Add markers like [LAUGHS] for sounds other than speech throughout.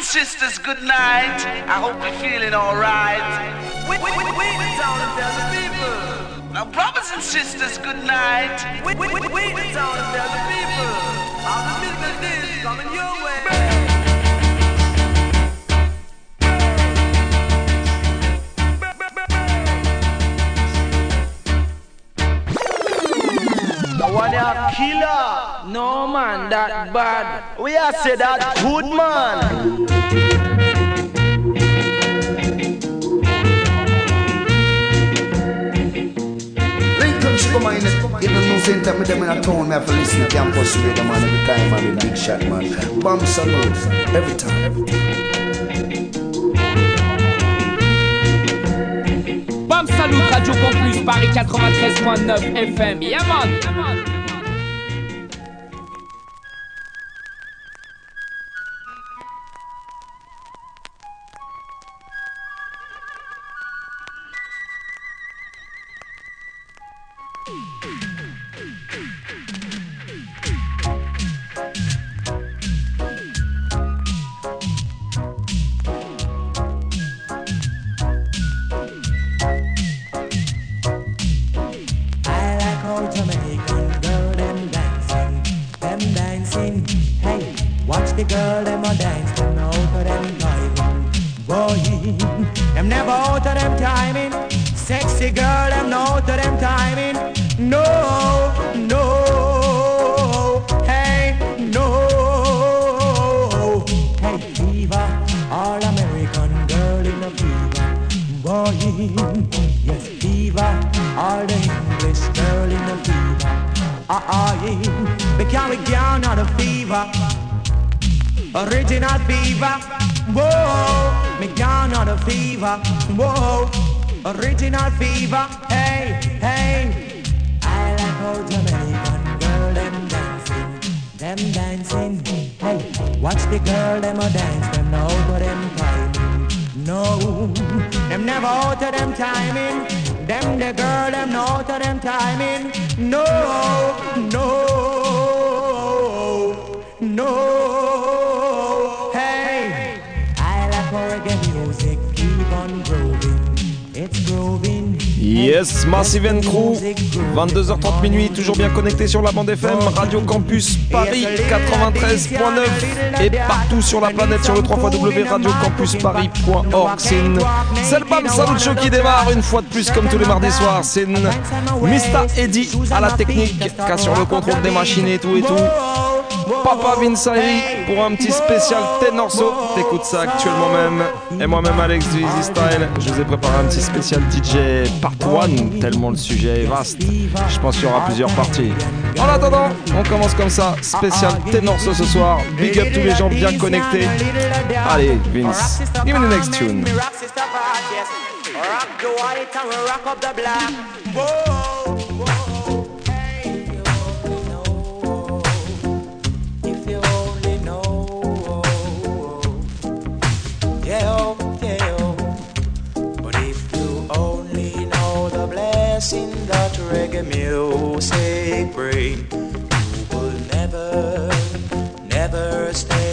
and sisters, good night. I hope you're feeling alright. Wait, wait, wait, wait, down and tell people. Now, brothers and sisters, good night. Wait, wait, wait, wait, down and tell people. All the business is coming your way. A killer. No man, that bad. We are say that good man. In the news center, me them in a town, me have to listen to campus radio, man, every time, man, big shot, man. Bomb salute, every time. Every time. Bam Salut Radio Campus Paris 93.9 FM. Yeah man. Massive Crew, 22h30 minuit, toujours bien connecté sur la bande FM, Radio Campus Paris 93.9 et partout sur la planète sur le 3 www.radiocampusparis.org. C'est le Bam Salut Show qui démarre une fois de plus comme tous les mardis soirs. C'est Mista Eddy à la technique, qui sur le contrôle des machines et tout et tout. Papa Vinsari pour un petit spécial Tenorso. T'écoutes ça actuellement même. Et moi-même, Alex du Easy Style, je vous ai préparé un petit spécial DJ Part 1, tellement le sujet est vaste. Je pense qu'il y aura plusieurs parties. En attendant, on commence comme ça. Spécial Tenorso ce soir. Big up tous les gens bien connectés. Allez, Vince, give me the next tune. reggae music bring, you will never, never stays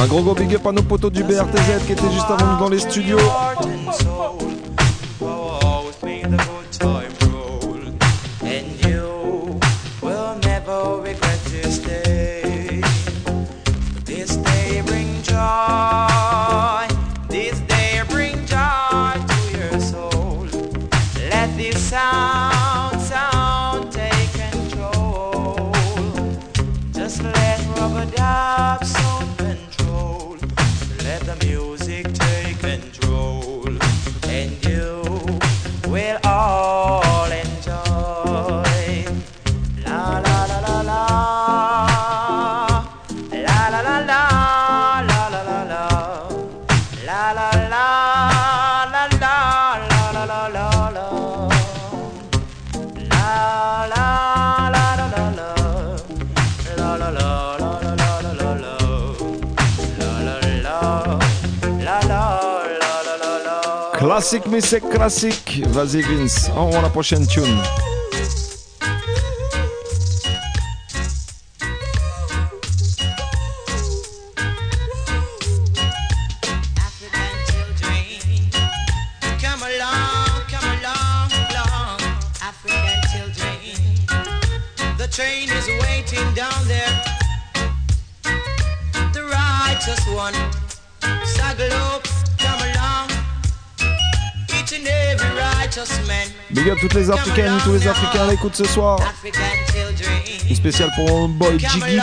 Un gros gros big up à nos potos du BRTZ qui étaient juste avant nous dans les studios. Classique, mais c'est classique. Vas-y, Vince, envoie la prochaine tune. Les Africaines, tous les Africains à l'écoute ce soir. Une spéciale pour mon boy Jiggy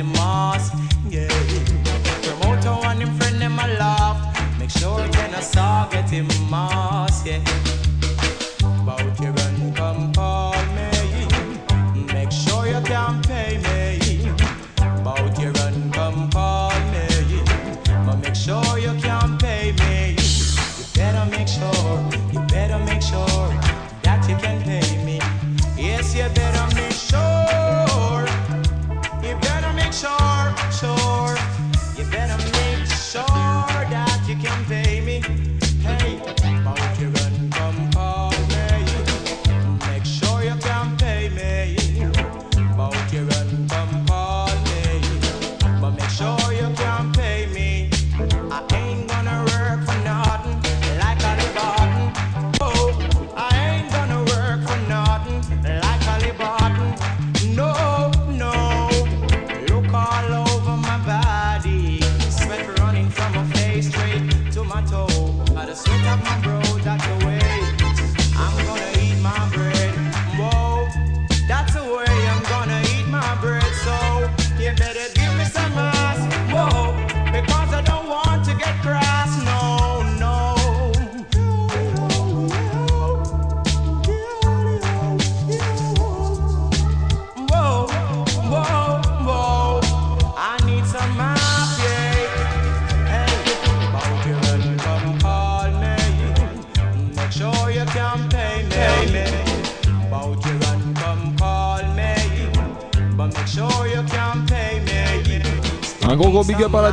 up à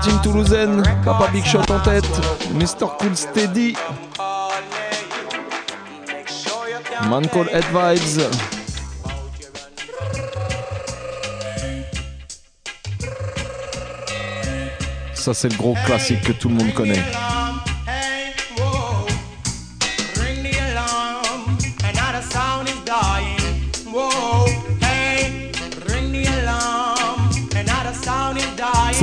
team toulousaine. Papa Big Shot en tête. Mr. Cool Steady. Man Call Head Vibes. Ça, c'est le gros classique que tout le monde connaît.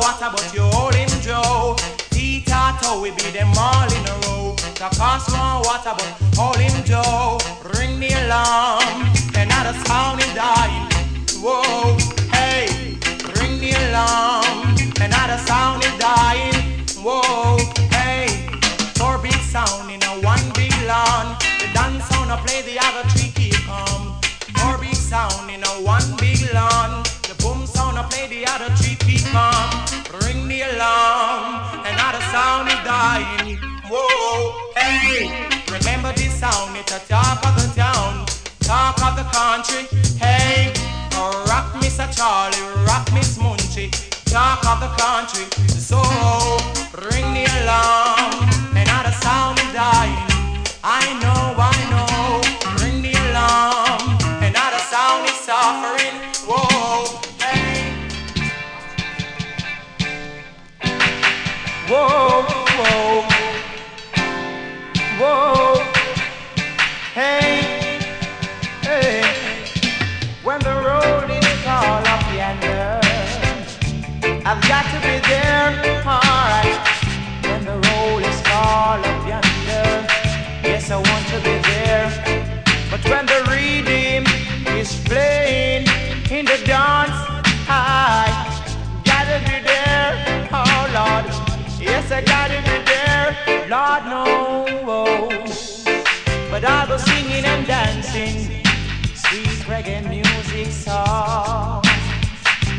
Donkey want water, but you hold him Joe. Tito, we beat them all in a row. Water, but hold him Joe. Ring the alarm, another sound is dying. Whoa, hey, ring the alarm, another sound is dying. Whoa, hey, four big sound in a one big lawn. The dance sound, I play the other three keep. Four big sound in a one big lawn. The boom sound, I play the other three keep calm. Ring the alarm, another sound is dying. Whoa, hey, remember this sound, it's a talk of the town, talk of the country. Hey, rock Mr. Charlie, rock Miss Munchie, talk of the country. So, ring the alarm, another sound is dying. I know, I know, Whoa, whoa, whoa. Hey, hey. When the road is called up yonder, I've got to be there. But singing and dancing sweet reggae music songs.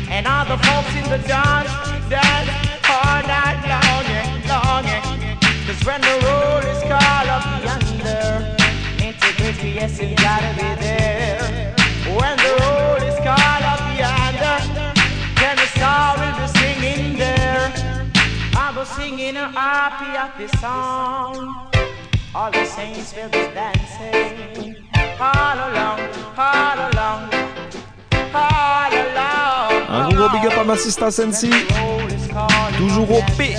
And all the folks in the dance, dance all night long, yeah, long, yeah. Cause when the road is called up yonder, integrity, yes, you gotta be there. When the road is called up yonder, then the star will be singing there. I was singing a happy, happy song. All the saints will be dancing all along, all along, all along. Un gros big up à ma sista Sensi. Road is calling Toujours au P.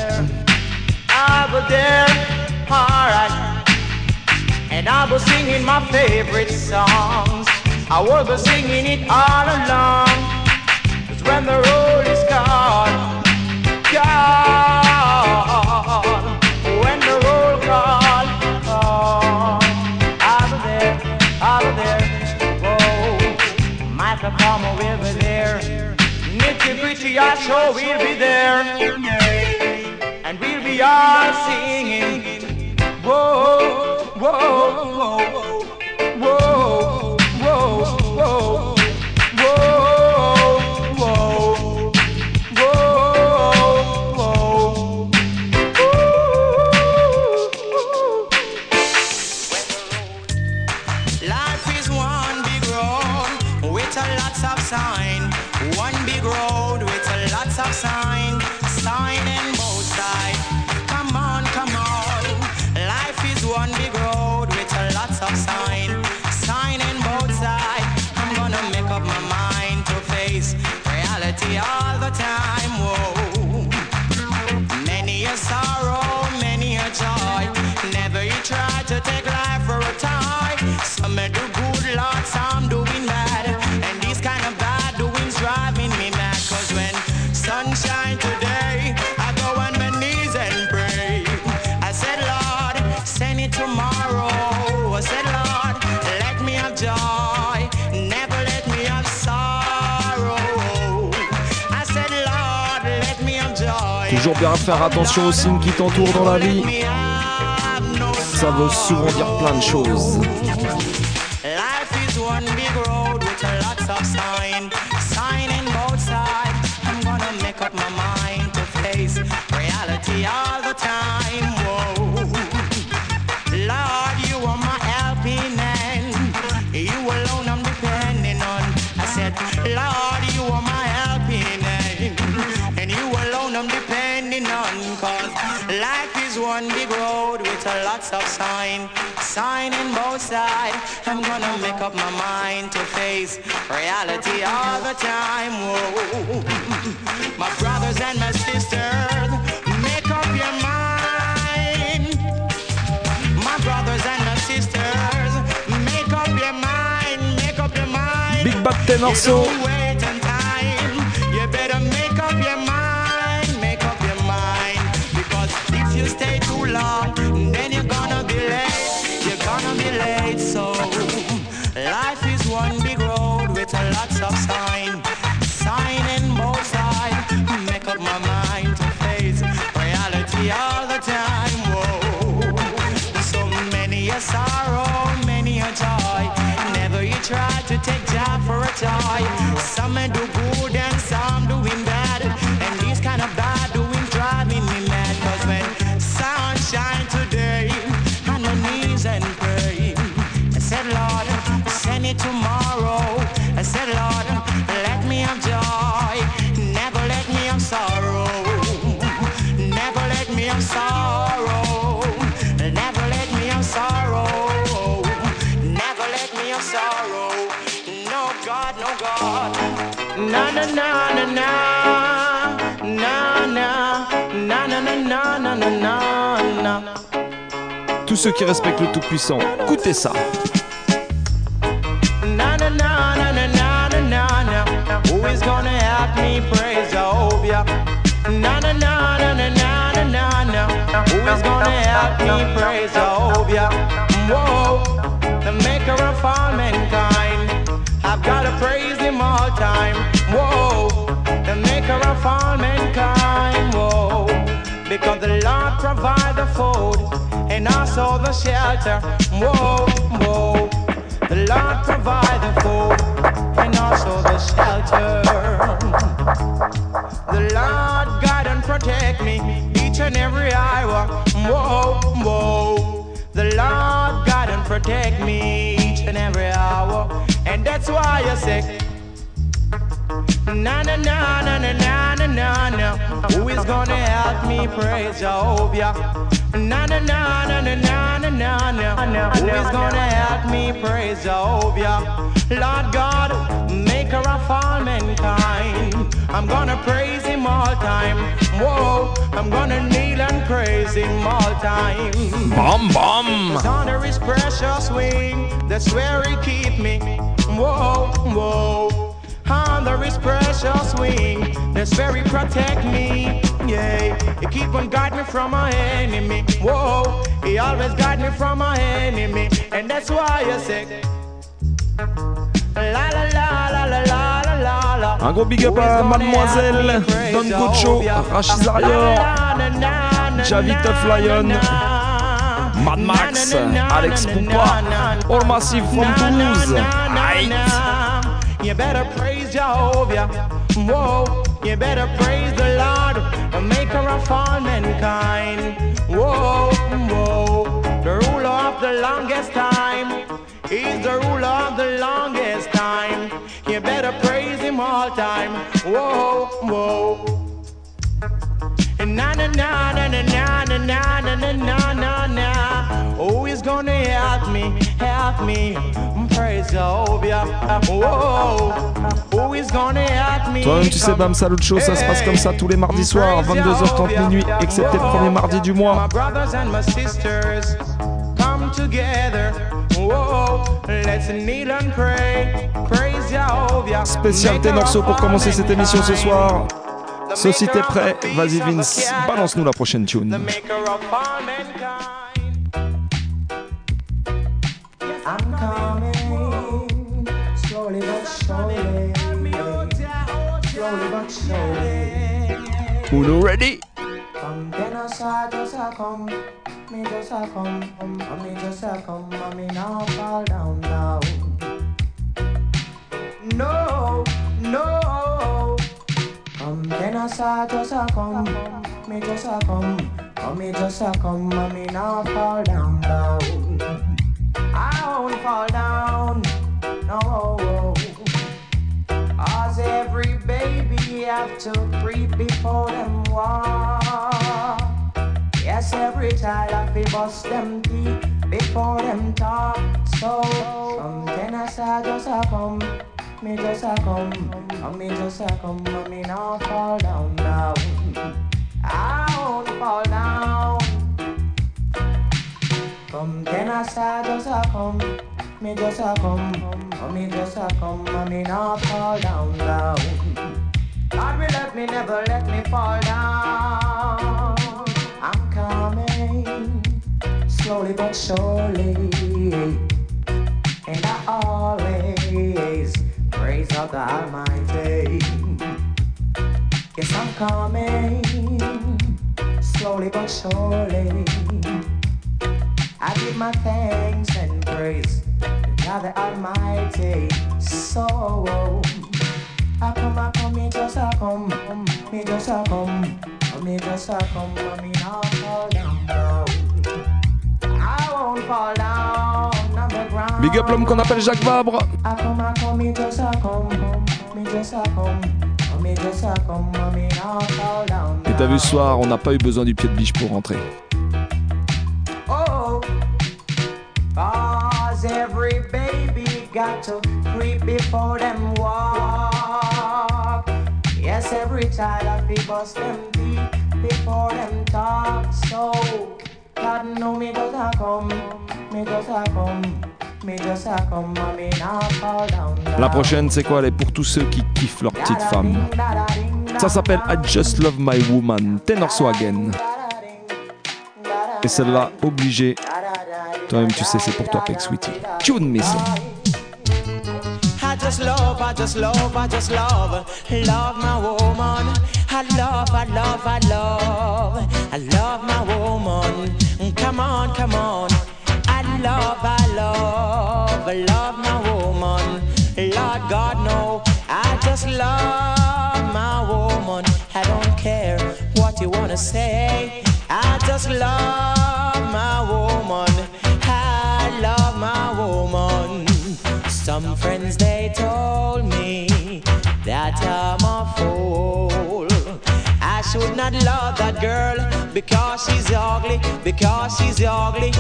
I was there, alright. And I was singing my favorite songs. I was singing it all along. Cause when the road Palmer will be there. Nitty gritty, I sure will be there and we'll be all singing. Whoa, whoa, whoa, whoa, bien faire attention aux signes qui t'entourent dans la vie. Ça veut souvent dire plein de choses. Up my mind to face reality all the time. Whoa. My brothers and my sisters, make up your mind. My brothers and my sisters, make up your mind, make up your mind. Big Bad Ten ceux qui respectent le Tout-Puissant. Écoutez ça. because the Lord the food. And also the shelter. Whoa, whoa. The Lord provide the food and also the shelter. The Lord guide and protect me each and every hour. Whoa, whoa. The Lord guide and protect me each and every hour. And that's why I say, Na na na na na na na na na. Who is gonna help me praise Jehovah? Na na na na na na na na na. Who is gonna help me praise Jehovah? Lord God, maker of all mankind. I'm gonna praise him all time. Whoa, I'm gonna kneel and praise him all time. Bam bam Cause under his precious wing, that's where he keep me. Whoa, whoa. Under his precious wing, that's where he protect me. Yeah, he keep on guard me from my enemy. Whoa, he always guide me from my enemy, and that's why I say. La la la la la la la la la. Un gros big up à Mademoiselle, Don Gocho, Rachid Arior, Javi Tough Lion, Mad Max, Alex Poupa, All Massive from Toulouse. You better praise Jehovah. Whoa, you better praise the Lord, the maker of all mankind. Whoa, whoa, the ruler of the longest time. He's the ruler of the longest time. You better praise him all time. Whoa, whoa. Na na na na na na na na na na na na is gonna help me? Help me. Praise Jehovah. Whoa. Who is gonna help me? Toi-même, tu sais, Bam Salut Show, ça se passe comme ça tous les mardis soirs, 22h30 minuit, excepté le premier mardi du mois. My brothers and my sisters, come together. Whoa, let's kneel and pray. Praise Jehovah. Spécial Ténorceau pour commencer cette émission ce soir. T'es prêt, vas-y Vince, balance-nous la prochaine tune. Surely. Uno ready? Come then I saw just a come, me just a come, um, me just a come, and me now fall down now. No, no. Come then I just a come, me just a come, me just a come and me not fall down, down. I won't fall down, no. Have to creep before them walk. Yes, every child to bust them teeth before them talk. So, from tennis I just a come, me just a come, and me just a come, and me not fall down, down. I won't fall down. Come tennis I just a come, me just a come, and me just a come, and me not fall down, down. God will let me, never let me fall down. I'm coming slowly but surely, and I always praise of the Almighty. Yes, I'm coming slowly but surely. I give my thanks and praise to God the Almighty. So I come, I come, me just a come, me just a come, me just a come, and me not fall down, down. I won't fall down on the ground. Big up l'homme qu'on appelle Jacques Vabre. I come, I come, me just a come, me just a come, me just a come, and me not fall down. Et t'as vu ce soir, on n'a pas eu besoin du pied de biche pour rentrer. Oh, cause every baby got to creep before them walk. Yes, every child have to bust them teeth before them talk. So, God know me just a come, me just a come, me just a come, and me not fall down. La prochaine, c'est quoi? Elle est pour tous ceux qui kiffent leur petite femme. Ça s'appelle I Just Love My Woman, Tenor Swagen. Et celle-là, obligée. Toi-même, tu sais, c'est pour toi, Peg Sweetie. Tune just love, I just love, I just love, love my woman. I love, I love, I love, I love my woman. Come on, come on. I love, I love, I love my woman. Lord God, no, I just love my woman. I don't care what you wanna say. I just love my woman. I love my woman. Some friends they told me that I'm a fool. I should not love that girl because she's ugly, because she's ugly,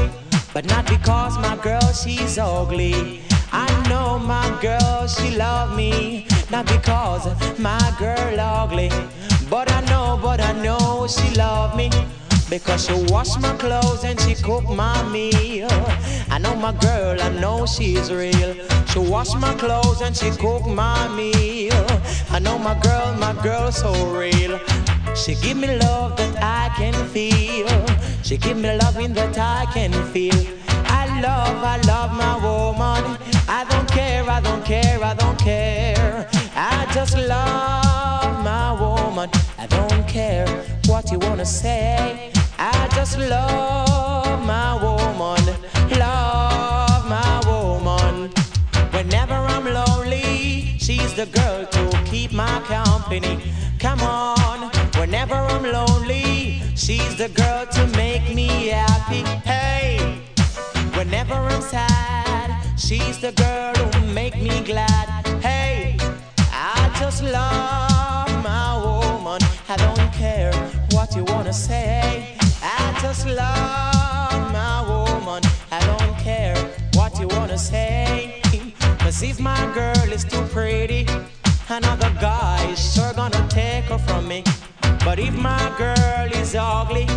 but not because my girl she's ugly. I know my girl she love me, not because my girl ugly, but I know, but I know she love me. Because she wash my clothes and she cook my meal. I know my girl, I know she's real. She wash my clothes and she cook my meal. I know my girl, my girl so real. She give me love that I can feel. She give me loving that I can feel. I love, I love my woman. I don't care, I don't care, I don't care. I just love my woman. I don't care what you wanna say. Just love my woman. Love my woman. Whenever I'm lonely, she's the girl to keep my company. Come on, whenever I'm lonely, she's the girl to make me happy. Hey, whenever I'm sad, she's the girl who make me glad. Hey, I just love my woman. I don't care what you wanna say. I just love my woman. I don't care what you wanna say. Cause if my girl is too pretty, another guy is sure gonna take her from me. But if my girl is ugly,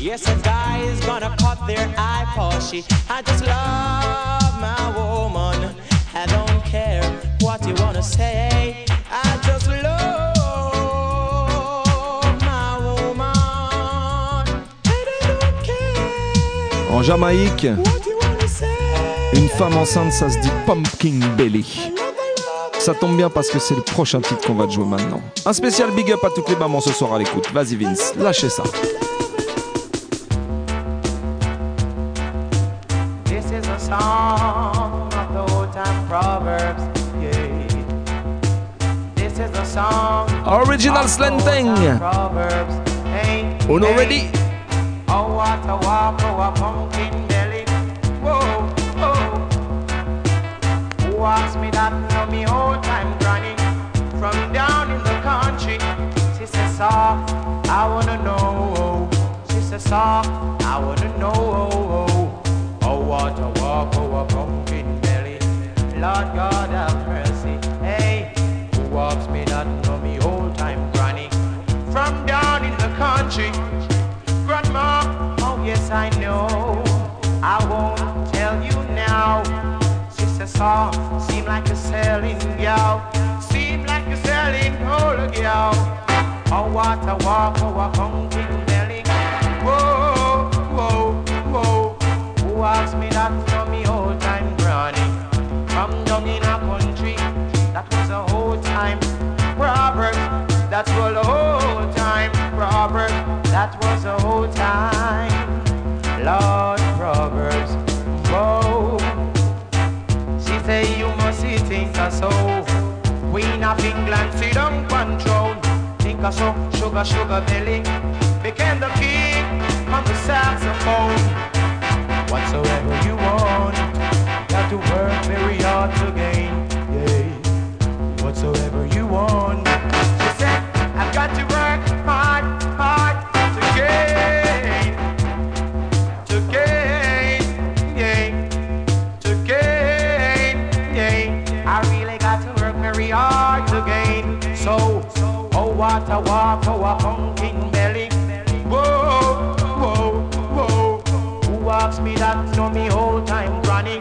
yes, a guy is gonna their eye she. I just love my woman. I don't care what you wanna say. En Jamaïque, une femme enceinte, ça se dit pumpkin belly. Ça tombe bien parce que c'est le prochain titre qu'on va te jouer maintenant. Un spécial big up à toutes les mamans ce soir à l'écoute. Vas-y Vince, lâchez ça. This is a song of the old time proverbs. Yeah. This is a song Original slanting. Uno ready? Oh what a walk, oh, says, I wanna know. She says, soft, I wanna know. Oh, what a walk, oh, a pumpkin belly. Lord God have mercy. Hey, who walks me that know me old time granny from down in the country? Grandma, oh yes I know. I won't tell you now. She says, "Oh, seem like a selling gal, seem like a selling whole gal." Oh, what a walk, oh, a pumpkin belly. Whoa, whoa, whoa. Who asked me that know me old time granny? From down in a country, that was a whole time proverb. That was a whole time proverb. That was a whole time. Lord Think so, sugar, sugar belly. Became the king on the saxophone. Whatsoever you want, got to work very hard to gain. Yeah. Whatsoever you want. Oh, what a walk, oh, a pumpkin belly. Whoa, whoa, whoa. Who walks me that know me whole time granny?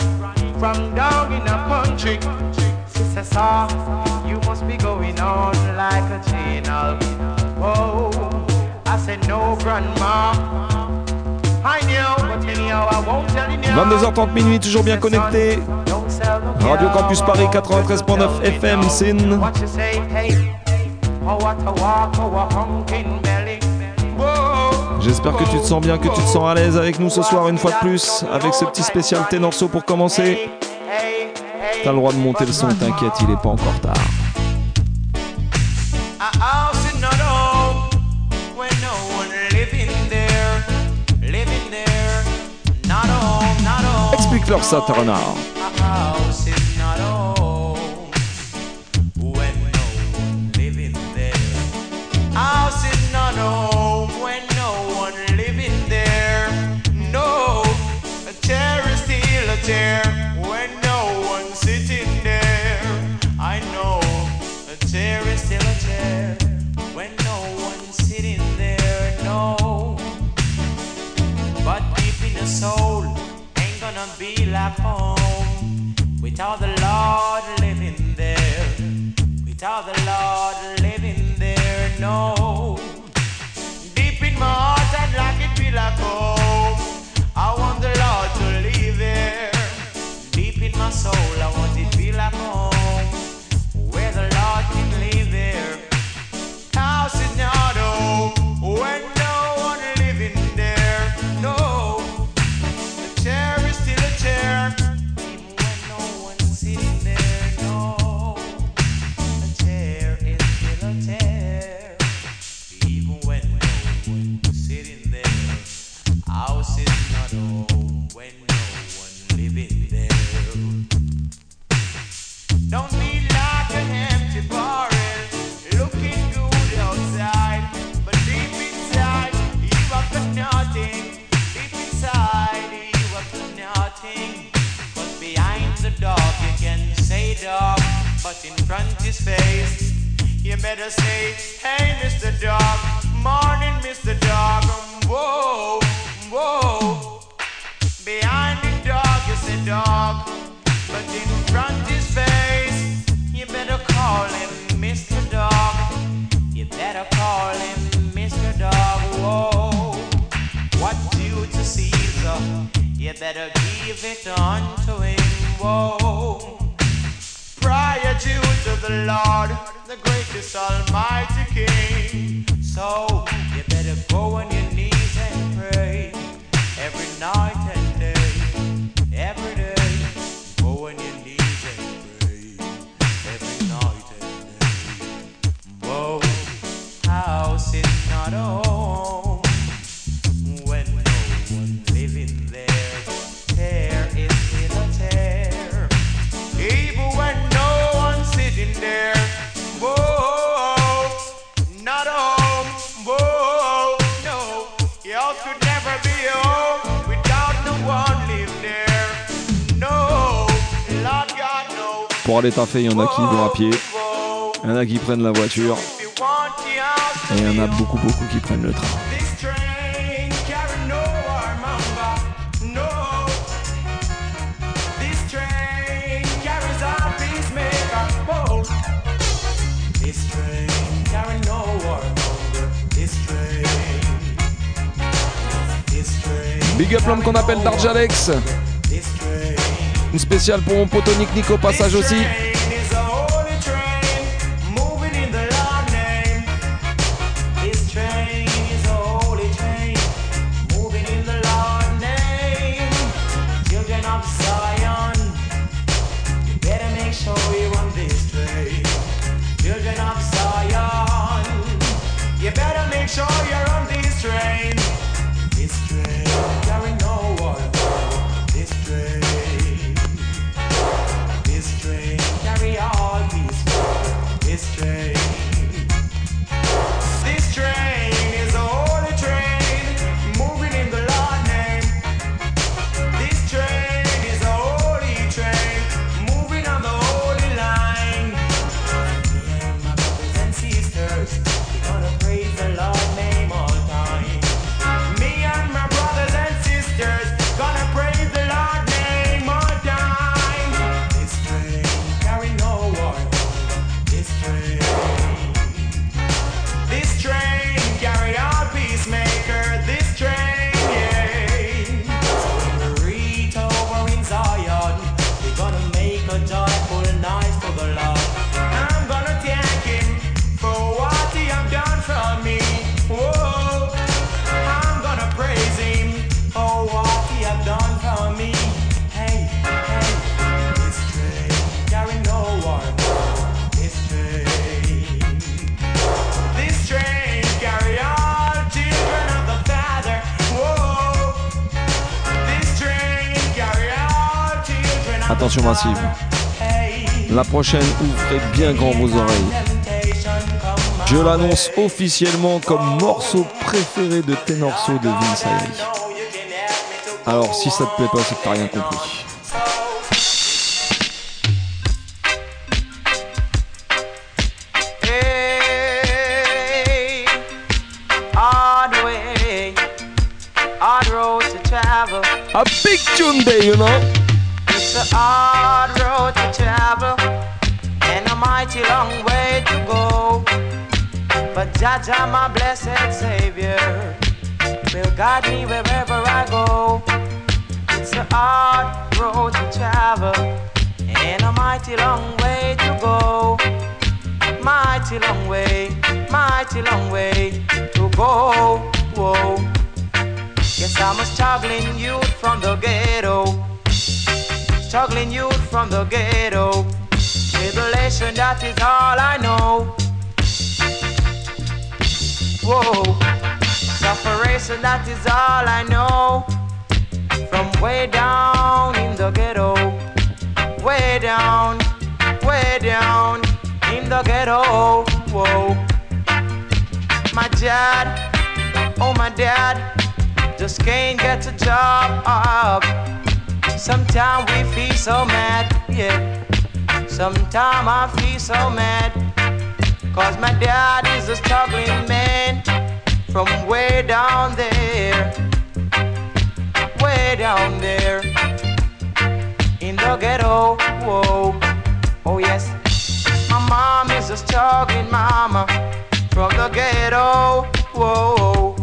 From down in the country? She says, ah, you must be going on like a channel. Whoa, I said, no, grandma. I knew, but anyhow, I won't tell you now. 22h30 minuit, toujours bien connecté. Radio. Campus Paris 93.9 FM, Sin. J'espère que tu te sens bien, que tu te sens à l'aise avec nous ce soir une fois de plus, avec ce petit spécial Ténorceau pour commencer. T'as le droit de monter le son, t'inquiète, il est pas encore tard. A house in better say, Hey, Mr. Dog, morning, Mr. Dog. Whoa, whoa. Behind the dog you say dog, but in front his face, you better call him Mr. Dog. You better call him Mr. Dog. Whoa, what due to Caesar, you better give it unto him. Whoa, due to the Lord, the greatest Almighty King. So morale est affaiblie, il y en a qui vont à pied, il y en a qui prennent la voiture, et il y en a beaucoup beaucoup qui prennent le train. Big up l'homme qu'on appelle Darjalex une spéciale pour mon Nick au passage aussi. Attention massive. La prochaine, ouvrez bien grand vos oreilles. Je l'annonce officiellement comme morceau préféré de Tenorso de Vince. Alors si ça te plaît pas, c'est que t'as rien compris. A big tune day, you know? Jaja, my blessed Savior, will guide me wherever I go. It's a hard road to travel and a mighty long way to go. Mighty long way, mighty long way to go. Whoa. Yes, I'm a struggling youth from the ghetto. Struggling youth from the ghetto. Tribulation, that is all I know. Whoa. Separation, that is all I know. From way down in the ghetto. Way down, way down in the ghetto. Whoa. My dad, oh my dad, just can't get a job. Sometimes we feel so mad, yeah. Sometimes I feel so mad. Cause my dad is a struggling man from way down there. Way down there in the ghetto. Whoa. Oh, yes. My mom is a struggling mama from the ghetto. Whoa.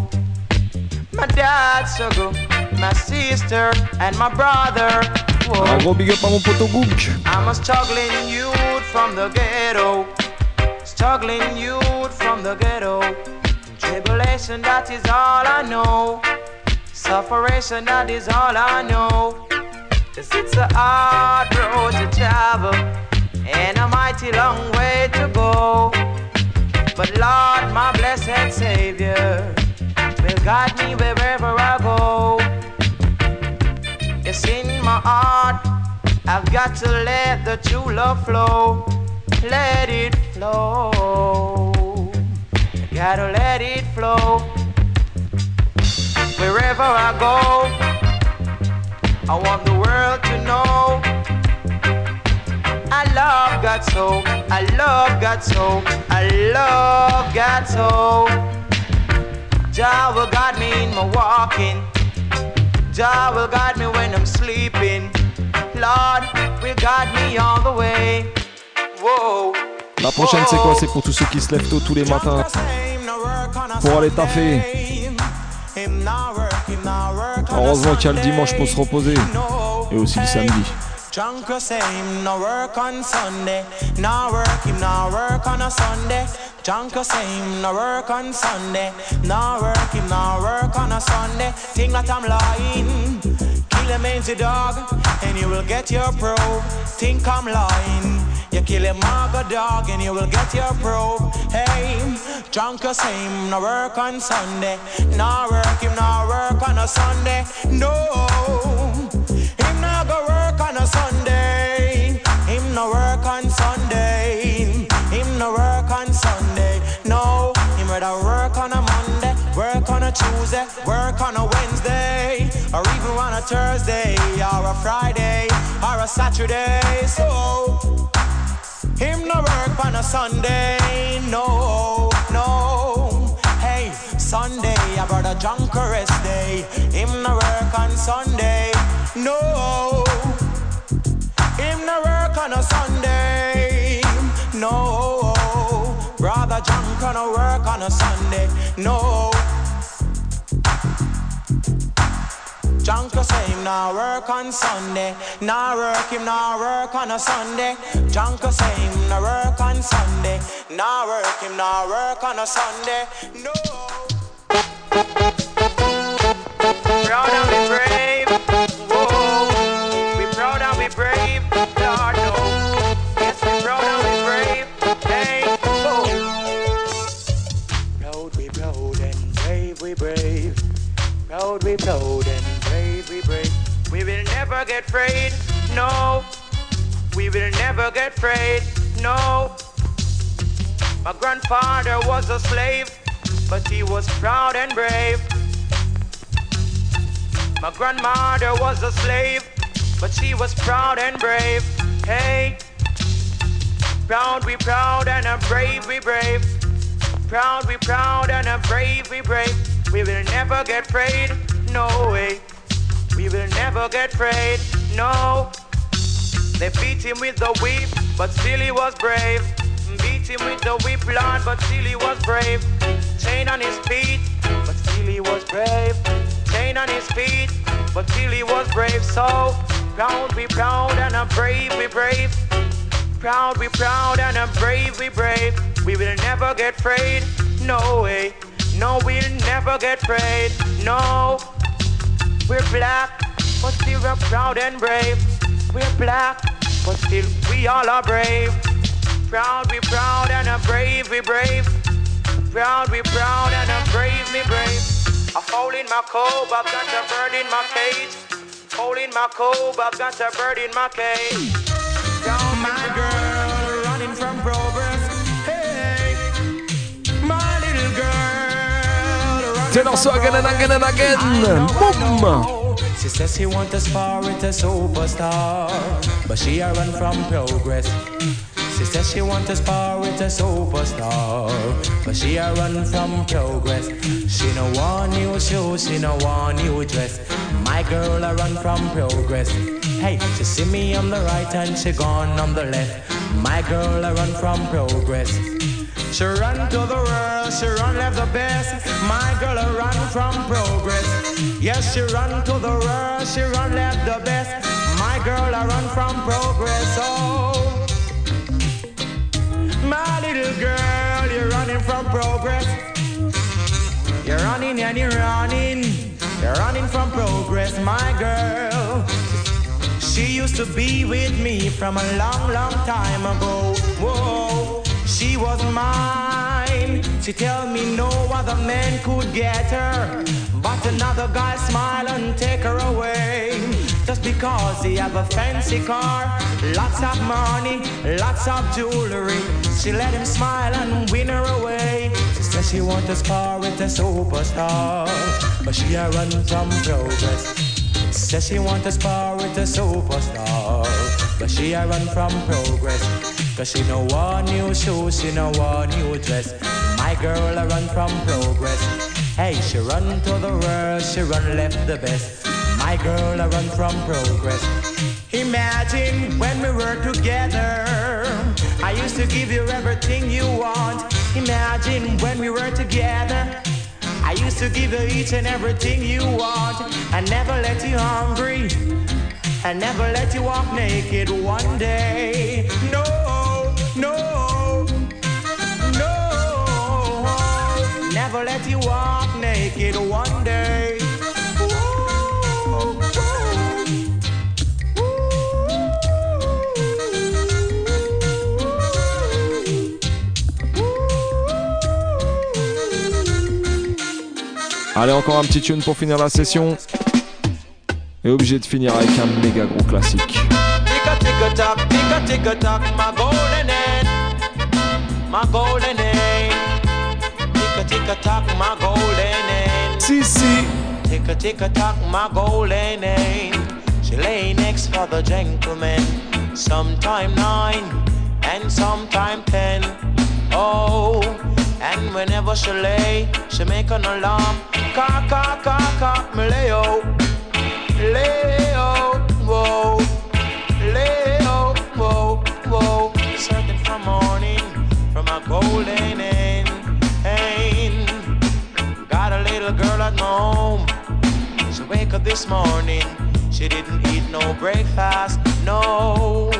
My dad struggle, my sister and my brother. Whoa. Un gros big up à mon. I'm a struggling youth from the ghetto. Struggling youth from the ghetto. Tribulation, that is all I know. Sufferation, that is all I know. Cause it's a hard road to travel and a mighty long way to go. But Lord, my blessed Savior, will guide me wherever I go. It's in my heart. I've got to let the true love flow. Let it flow. Gotta let it flow. Wherever I go, I want the world to know I love God so, I love God so, I love God so. Jah will guide me in my walking. Jah will guide me when I'm sleeping. Lord will guide me all the way. La prochaine, c'est quoi? C'est pour tous ceux qui se lèvent tôt tous les matins pour aller taffer. Heureusement qu'il y a le dimanche pour se reposer et aussi le samedi. Drunk same, no work on Sunday. No work him, no work on a Sunday. Drunk same, no work on Sunday. No work him, no work on a Sunday. Think that I'm lying. Kill a man's dog, and you will get your probe. Think I'm lying. You kill a dog, and you will get your probe. Hey, drunk as him, no work on Sunday. No work him, no work on a Sunday. No, him not go work on a Sunday. Him no work on Sunday. Him no work on Sunday. No, him rather work on a Monday, work on a Tuesday, work on a Wednesday, or even on a Thursday, or a Friday, or a Saturday. So him no work on a Sunday. No, no. Hey, Sunday, I brought a rest day. Him no work on Sunday. No. Him no work on a Sunday. No. Brother drunk on a work on a Sunday. No. Drunk say him nah work on Sunday. Nah work him nah work on a Sunday. Drunk say him nah work on Sunday. Nah work him nah work on a Sunday. No. Proud and we brave. Whoa. We proud and we brave. Lord no. Yes we proud and we brave. Hey. Whoa. Proud we proud and brave we brave. Proud we proud and. We will never get afraid. No. We will never get afraid. No. My grandfather was a slave, but he was proud and brave. My grandmother was a slave, but she was proud and brave. Hey, proud we proud and a brave we brave. Proud we proud and a brave we brave. We will never get afraid. No way. We will never get afraid. No. They beat him with the whip, but still he was brave. Beat him with the whip, Lord, but still he was brave. Chain on his feet, but still he was brave. Chain on his feet, but still he was brave. So proud, we proud, and a brave, we brave. Proud, we proud, and a brave, we brave. We will never get afraid. No way. No, we'll never get afraid. No. We're black, but still we're proud and brave. We're black, but still we all are brave. Proud, we proud, and a brave, we brave. Proud, we proud, and a brave, we brave. A hole in my coat, I've got a bird in my cage. Hole in my coat, I've got a bird in my cage. Down my girl, running from progress. Taylor from again and again and again. Boom. She says she want to spar with a superstar, but she a run from progress. She says she want to spar with a superstar, but she a run from progress. She no want new shoes, she no want new dress. My girl a run from progress. Hey, she see me on the right and she gone on the left. My girl a run from progress. She run to the world, she run left the best. My girl run from progress. Yes, she run to the world, she run left the best. My girl a run from progress. Oh, my little girl, you're running from progress. You're running and you're running. You're running from progress, my girl. She used to be with me from a long, long time ago. Whoa, she was mine. She tell me no other man could get her, but another guy smile and take her away. Just because he have a fancy car, lots of money, lots of jewelry. She let him smile and win her away. She says she want to spar with a superstar, but she a run from progress. Says she want to spar with a superstar, but she a run from progress. Cause she no want new shoes, she no want new dress. My girl a run from progress. Hey, she run to the world, she run left the best. My girl a run from progress. Imagine when we were together. I used to give you everything you want. Imagine when we were together. I used to give you each and everything you want. I never let you hungry. I never let you walk naked one day. No, no, no. Never let you walk naked one day. Allez, encore un petit tune pour finir la session. Et obligé de finir avec un méga gros classique. My golden name. golden hen. Ticka ticka tock, my golden hen. Si, si. Ticka ticka tock, my golden name. She lay next for the gentleman. Sometime nine and sometime ten. Oh, and whenever she lay, she make an alarm. Cock, cock, cock, cock, me lay oh. Leo, oh, whoa, got a little girl at home. She wake up this morning. She didn't eat no breakfast, no.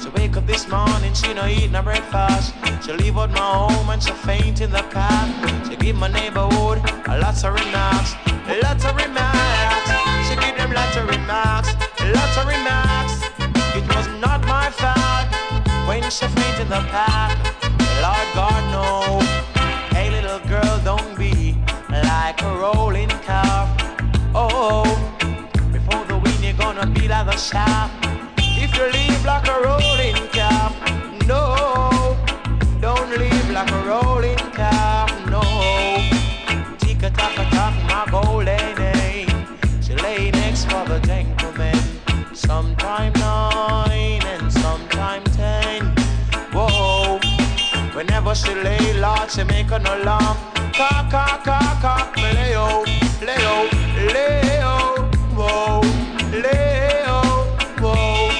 She wake up this morning, she no eat no breakfast. She leave out my home and she faint in the path. She give my neighborhood a lots of remarks, lots of remarks. She give them lots of remarks, lots of remarks. It was not my fault when she faint in the path. Lord God no. Hey little girl, don't be like a rolling car. Oh, before the wind you're gonna be like a shaft. If you leave like a rolling car, no, don't leave like a rolling car, Whenever she lay, Lord, she make an alarm. Cock, cock, cock, cock, me Leo, Leo, Leo, whoa, Leo, whoa.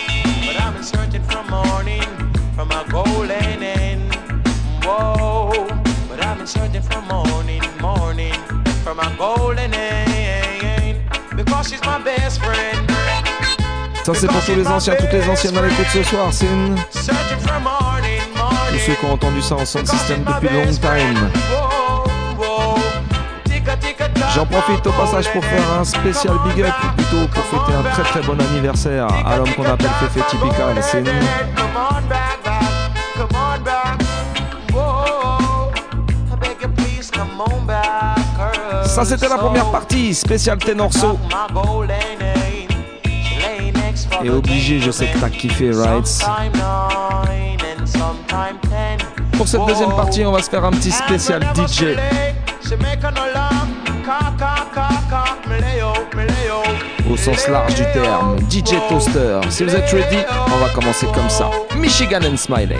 But I've been searching morning, from a golden end, whoa. But I've been searching for morning, morning, from a golden end, because she's my best friend. Ça, c'est pour tous les anciens, toutes les anciennes à l'écoute ce soir. C'est une. Ceux qui ont entendu ça en sound system depuis long time. J'en profite au passage pour faire un spécial big up, plutôt pour fêter un très très bon anniversaire à l'homme qu'on appelle Fefe Typical. C'est une. Ça c'était la première partie, spécial Tenorso. Et obligé, je sais que t'as kiffé, right? Pour cette deuxième partie, on va se faire un petit spécial DJ. Au sens large du terme, DJ Toaster. Si vous êtes ready, on va commencer comme ça. Michigan and Smiley.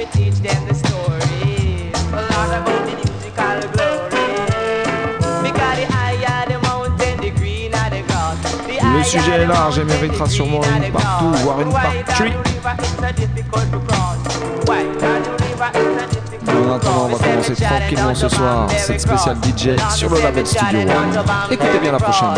Lord, come make me teach them the story. Well, Lord, about the musical glory. Because the higher the mountain, the greener the grass. The Le sujet est large et méritera sûrement une part two, grass. voire une part Wider three. the river, it's a difficult to cross? Wider the river, it's a difficult to En attendant, on va commencer tranquillement ce soir cette spéciale DJ sur le label Studio One. Écoutez bien la prochaine.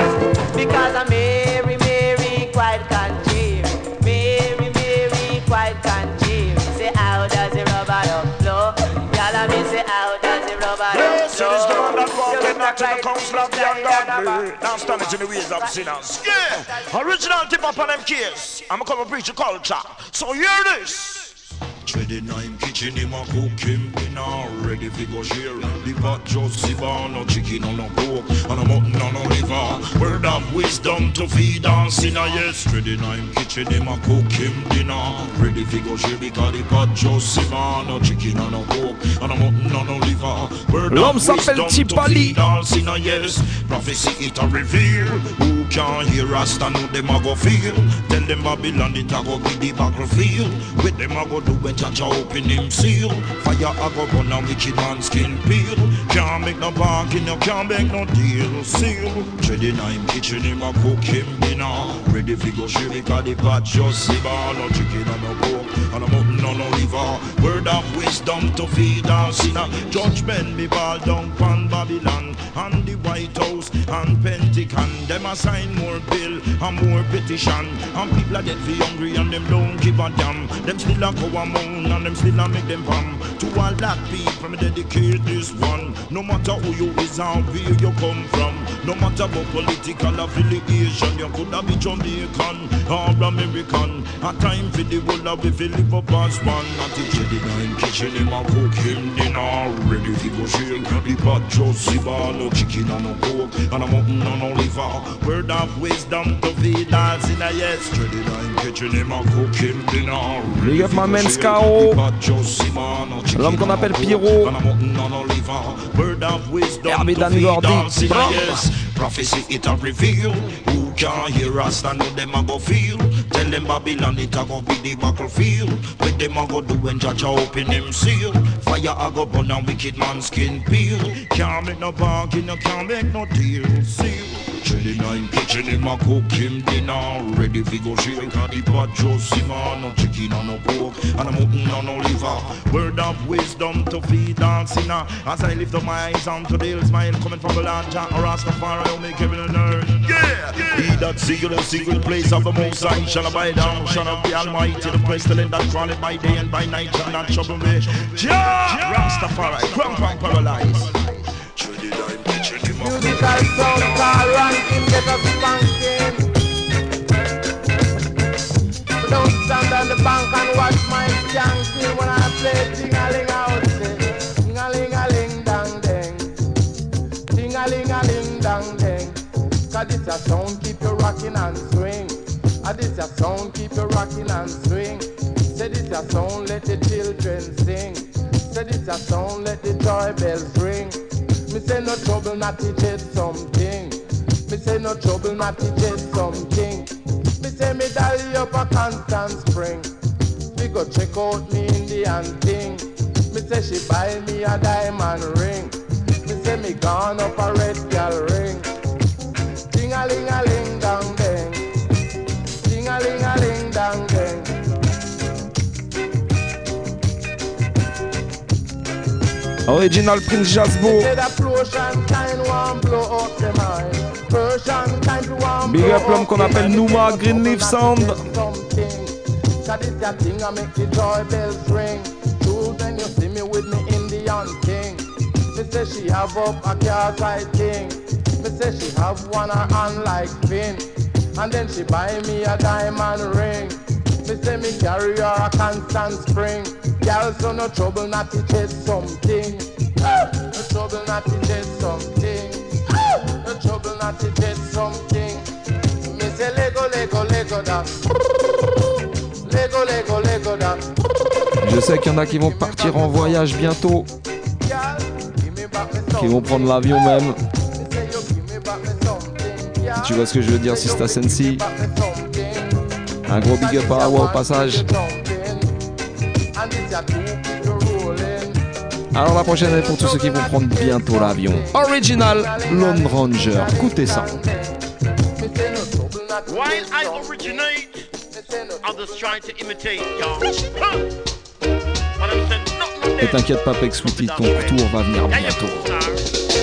Flow? walketh You not in the look counsel like of the ungodly, now standeth in the ways of sinners. Yeah, original tip up on them case. I'm come and preach a culture. So hear this. Treading I'm kitchen him a cook him dinner ready fi go share. The pot just siva no chicken on no pork And a mutton on no liver. Word of wisdom to feed on sinner yes. Treading I'm kitchen him a cook him dinner. Ready fi go share Because the pot just siva no chicken on no pork And a mutton on no liver. Word L'homme of s'appelle wisdom to Tipali. on yes. Prophecy it a reveal. Who can hear us and who them a go feel? Tell them Babylon it a go be the battlefield. With them a go do when Jah open him seal. Fire a go burn a wicked man skin peel. Can't make no bargain, you can't make no deal. Seal. Treading him kitchen him a cook him dinner. Ready fi go share because the pot just siva No chicken and no pork a mutton and no liver Word of wisdom to feed our sinner Judgment me ball down pan Babylon And the White House and Pentagon. Them a sign more bill and more petition. And people a get fi hungry and them don't give a damn. Them still a go a moan and them still a make them pam. To all that people me dedicate this one. No matter who you is and where you come from. No matter what political affiliation You could have be Jamaican or American. A time for the whole of fi live the Jedi kitchen him a cook him dinner. Ready fi go share The pot just siva no chicken and no pork And a mutton and no liver. Word of wisdom to feed all sinner yes. Jedi nine kitchen him a cook him dinner Big up my man Scaro. L'homme qu'on appelle Pierrot. Herbie Dan Gordy. Prophecy it a reveal Who can hear us and know them a go feel. Tell them Babylon it a go be the battlefield. What them a go do when Jah open them seal. Fire a go burn a wicked man skin peel. Can't make no bargain, you can't make no deal Seal Chilling nine kitchen him a cook him dinner. Ready fi go share Cause the pot just a no chicken and no pork And a mutton and no liver. Word of wisdom to feed all sinner. As I lift up my eyes unto the hill Smile coming from the land Jah or Rastafari will make heaven and earth. Yeah, He that seek the secret place of the Most High Shall abide down, shall of the Almighty. The pestilence that crawleth by day and by night Shall not trouble me. Jah, Rastafari, cramp and paralyze Musical sound get us spanking. So don't stand on the bank and watch my when I play a sound keep you rocking and swing. Ah, this a sound keep you rocking and swing. A sound let the children sing. Say this a sound let the joy bells ring. Say no trouble not to jet something. Me say no trouble not to jet something. Me say me dial up a constant spring. Me go check out me Indian thing. Me say she buy me a diamond ring. Me say me gone up a red gal ring. Ding a ling a ling Original Prince Jazzbo. Say that Persian kind one blow up the mind. Persian Big up l'homme qu'on appelle Numa Greenleaf Sound. Cause this that thing I make the joy bells ring. True when you see me with me Indian king. Me say she have up a car. Me say she have one her hand like Finn. And then she buy me a diamond ring. Me say me carry her a constant spring. Girl, so no trouble not to chase something. No trouble not to chase something. No trouble not to chase something. Me say Lego, Lego, Lego da. Lego, Lego, Lego da. Je sais qu'il y en a qui vont partir en voyage bientôt, qui vont prendre l'avion même. Tu vois ce que je veux dire, Sista Sensi. Un gros big up à Awa au passage. Alors la prochaine est pour tous ceux qui vont prendre bientôt l'avion. Original Lone Ranger. Écoutez ça. To While I originate, others try imitate, Et t'inquiète pas, Peg Sweetie, ton retour va venir bientôt. star.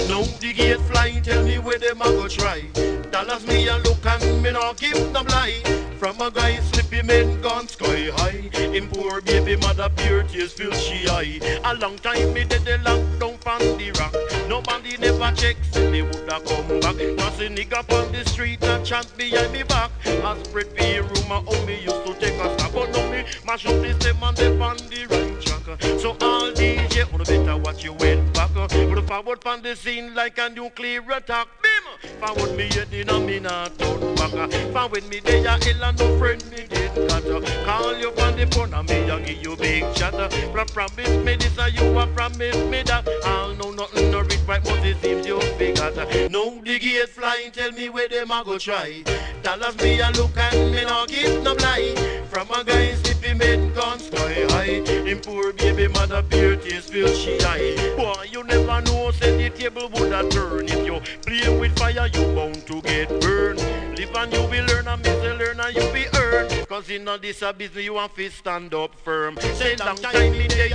No, the gate flying, tell me where them a go try. Dollars me a look and me no give them lie. From a guy slippy men gone sky high. Him poor baby mother pure tears feel she eye. A long time me dead the lock down from the rock. Nobody never check say they woulda come back. Now see nigga on the street a chant behind me back. I spread the rumor how me used to take a stop. But now me mash up the stem and they on the right track. So all DJ, on better watch you went back. Put forward from the scene like a nuclear attack. Bim! Forward me head in a me not turn back. Forward me there a hell and no friend me did got. Call you from the phone and me a give you big chat. From promise me this and you a promise me that. I'll know nothing no reach right but it seems you forgot. No the gate flying tell me where them a go try. Dollars me a look and me no give no lie. From a guy sippy men gone sky high. Him poor baby mother beer tears feel she high. Boy you never know say the table would a turn. If you play with fire you bound to get burned. Live and you will learn and miss a learn and you be earned. Cause in all this a business you want to stand up firm. Say long time me there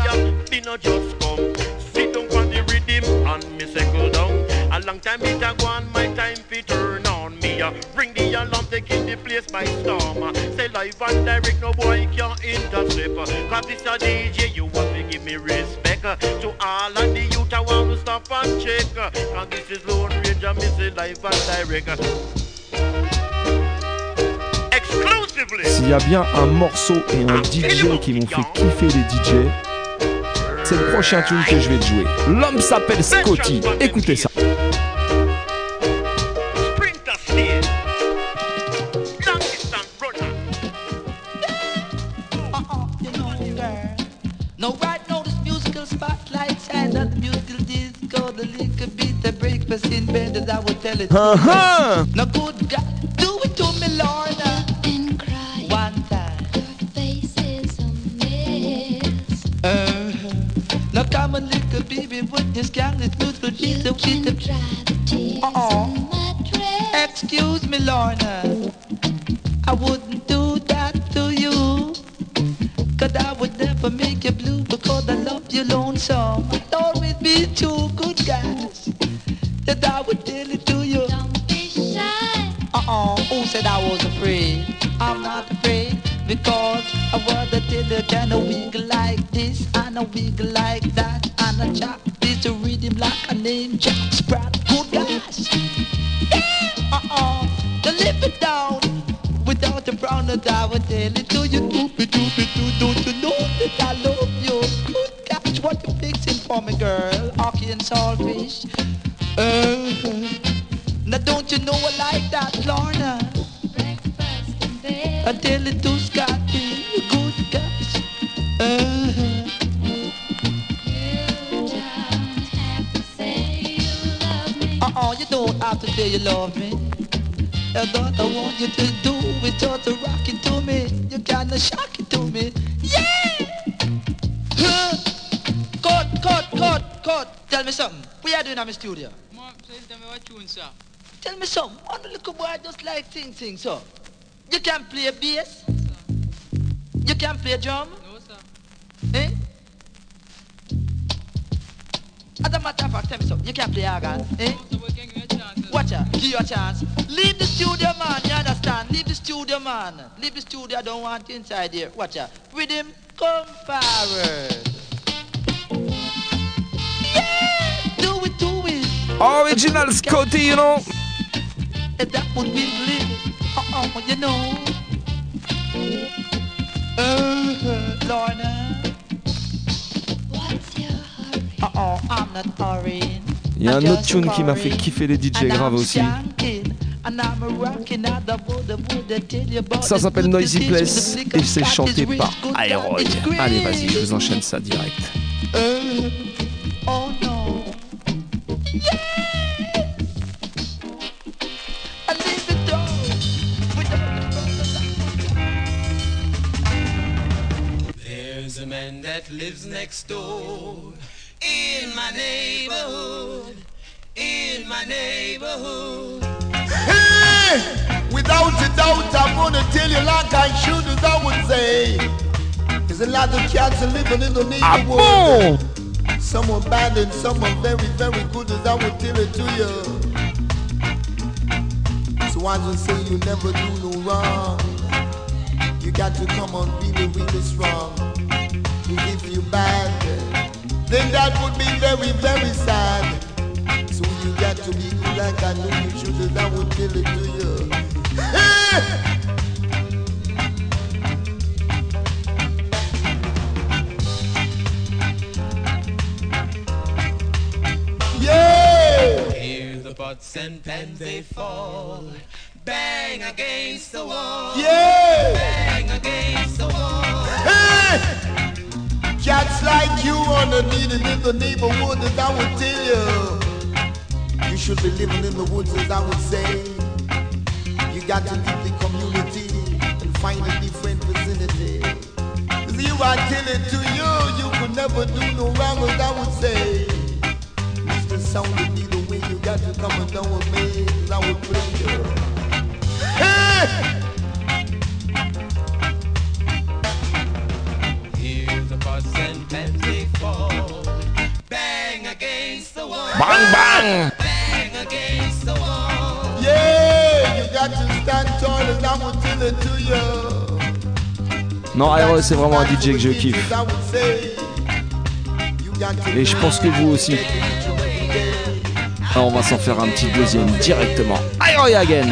me no just come. Sit down on the rhythm and me settle down. A long time it a go on my time fi turn me. Uh, bring the alarm taking the place by storm. Say live and direct no boy can't intercept. Cause this a DJ you want to give me respect. To all of the youth I want to stop and check. Cause this is Lone Ranger me say live and direct. Exclusively. S'il y a bien un morceau et un DJ qui m'ont fait kiffer les DJ, c'est le prochain tune que je vais te jouer. L'homme s'appelle Scotty. Écoutez ça. The liquor beat, the breakfast in bed, as I would tell it. Uh-huh. No good God, do it to me, Lorna. and cry. One time. Your face is a mess. Uh-huh. Now come on, little baby, when you scan this musical beat, You the can beat, the dry the tears Uh-uh. in my dress. Excuse me, Lorna. I wouldn't do that to you. Cause I would never make you blue because I love you lonesome. I'd always be two good guys. I would tell it to you. Don't be shy. Uh-uh, who said I was afraid? I'm not afraid because I to tell you can I wiggle like this and a wiggle like that and a chop this to rhythm like a name Jack Sprat. Good guys. Uh-uh, to live it down without a frown that I would tell it to you. Doopy doopy doo, don't you know that I love you? Good gosh, what you fixing for me, girl? Hockey and saltfish. Uh, now don't you know I like that, Lorna? Tell it to Scotty, good gosh. Uh, You don't have to say you love me. uh-uh, you don't have to say you love me. I thought I want you to do it, just to rock it to me. You kinda shock it to me. Yeah! Huh. Cut, cut, cut, cut. Tell me something. What you doing in my studio? Tell me something. One little boy just like sing, sing, so. You can play bass? You can play drum? No, sir. Eh? As a matter of fact, tell me something. You can play organ, eh? We can give you a chance. Watch out, give you a chance. Leave the studio, man. You understand? Leave the studio, man. Leave the studio. I don't want you inside here. Watch out. With him, come forward. Original Scotty, you know. And that would be living. Uh-uh, you know. Uh, Lorna. What's your hurry? Uh-oh, I'm not hurrying. Il y a un I'm autre just tune qui m'a fait hurrying. kiffer les DJ And grave I'm aussi. shanking, and I'm rocking out the wood, wood, tell you about Ça the s'appelle good Noisy disease Place with the et liquor c'est got chanté is rich, par good I-Roy. God, it's great. Allez, vas-y, je vous enchaîne ça direct. Uh, oh no. Lives next door in my neighborhood. In my neighborhood. Hey! Without a doubt, I'm gonna tell you like I should, as I would say. There's a lot of cats living in the neighborhood. Some are bad and some are very, very good, as I would tell it to you. So I just say you never do no wrong. You got to come on really, really strong. if you bad, then that would be very, very sad. So you got to be good like I know you should, as I would tell it to you. [LAUGHS] pots and pans they fall. Bang against the wall. Yeah! Bang against the wall. Hey! Cats like you on the needed in the neighborhood, as I would tell you. You should be living in the woods, as I would say. You got to leave the community and find a different vicinity. See, I tell it to you, you could never do no wrong, as I would say. Mr. Sound got to come and down with me, as I would bring you. Hey! Hear the pots and pans they fall. Bang against the wall. Bang bang Bang against the wall. Yeah, you got to stand tall as I would tell it to you. Non, Aeroy, c'est vraiment un DJ que je kiffe. Et je pense que vous aussi. Alors, on va s'en faire un petit deuxième directement. Aeroy again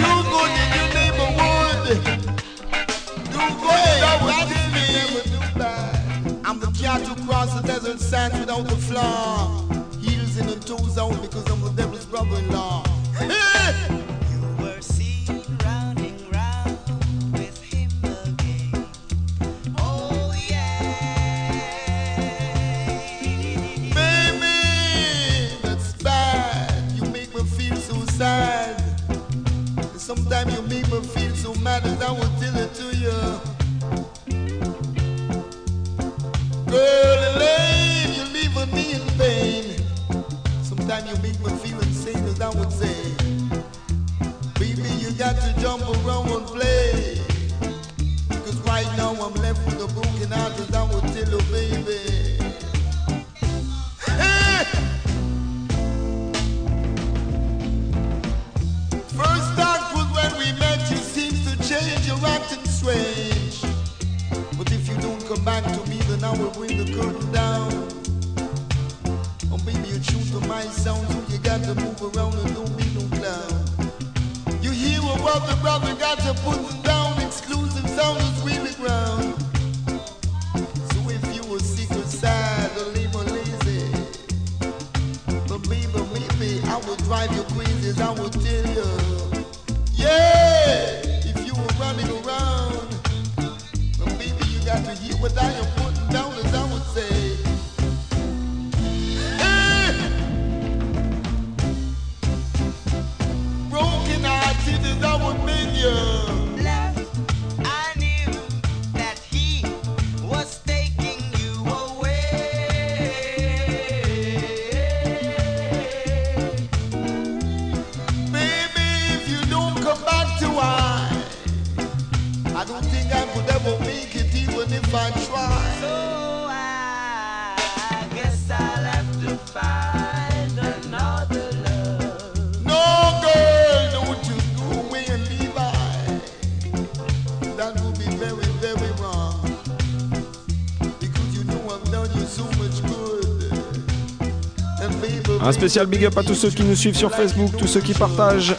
Un spécial big up à tous ceux qui nous suivent sur Facebook, tous ceux qui partagent.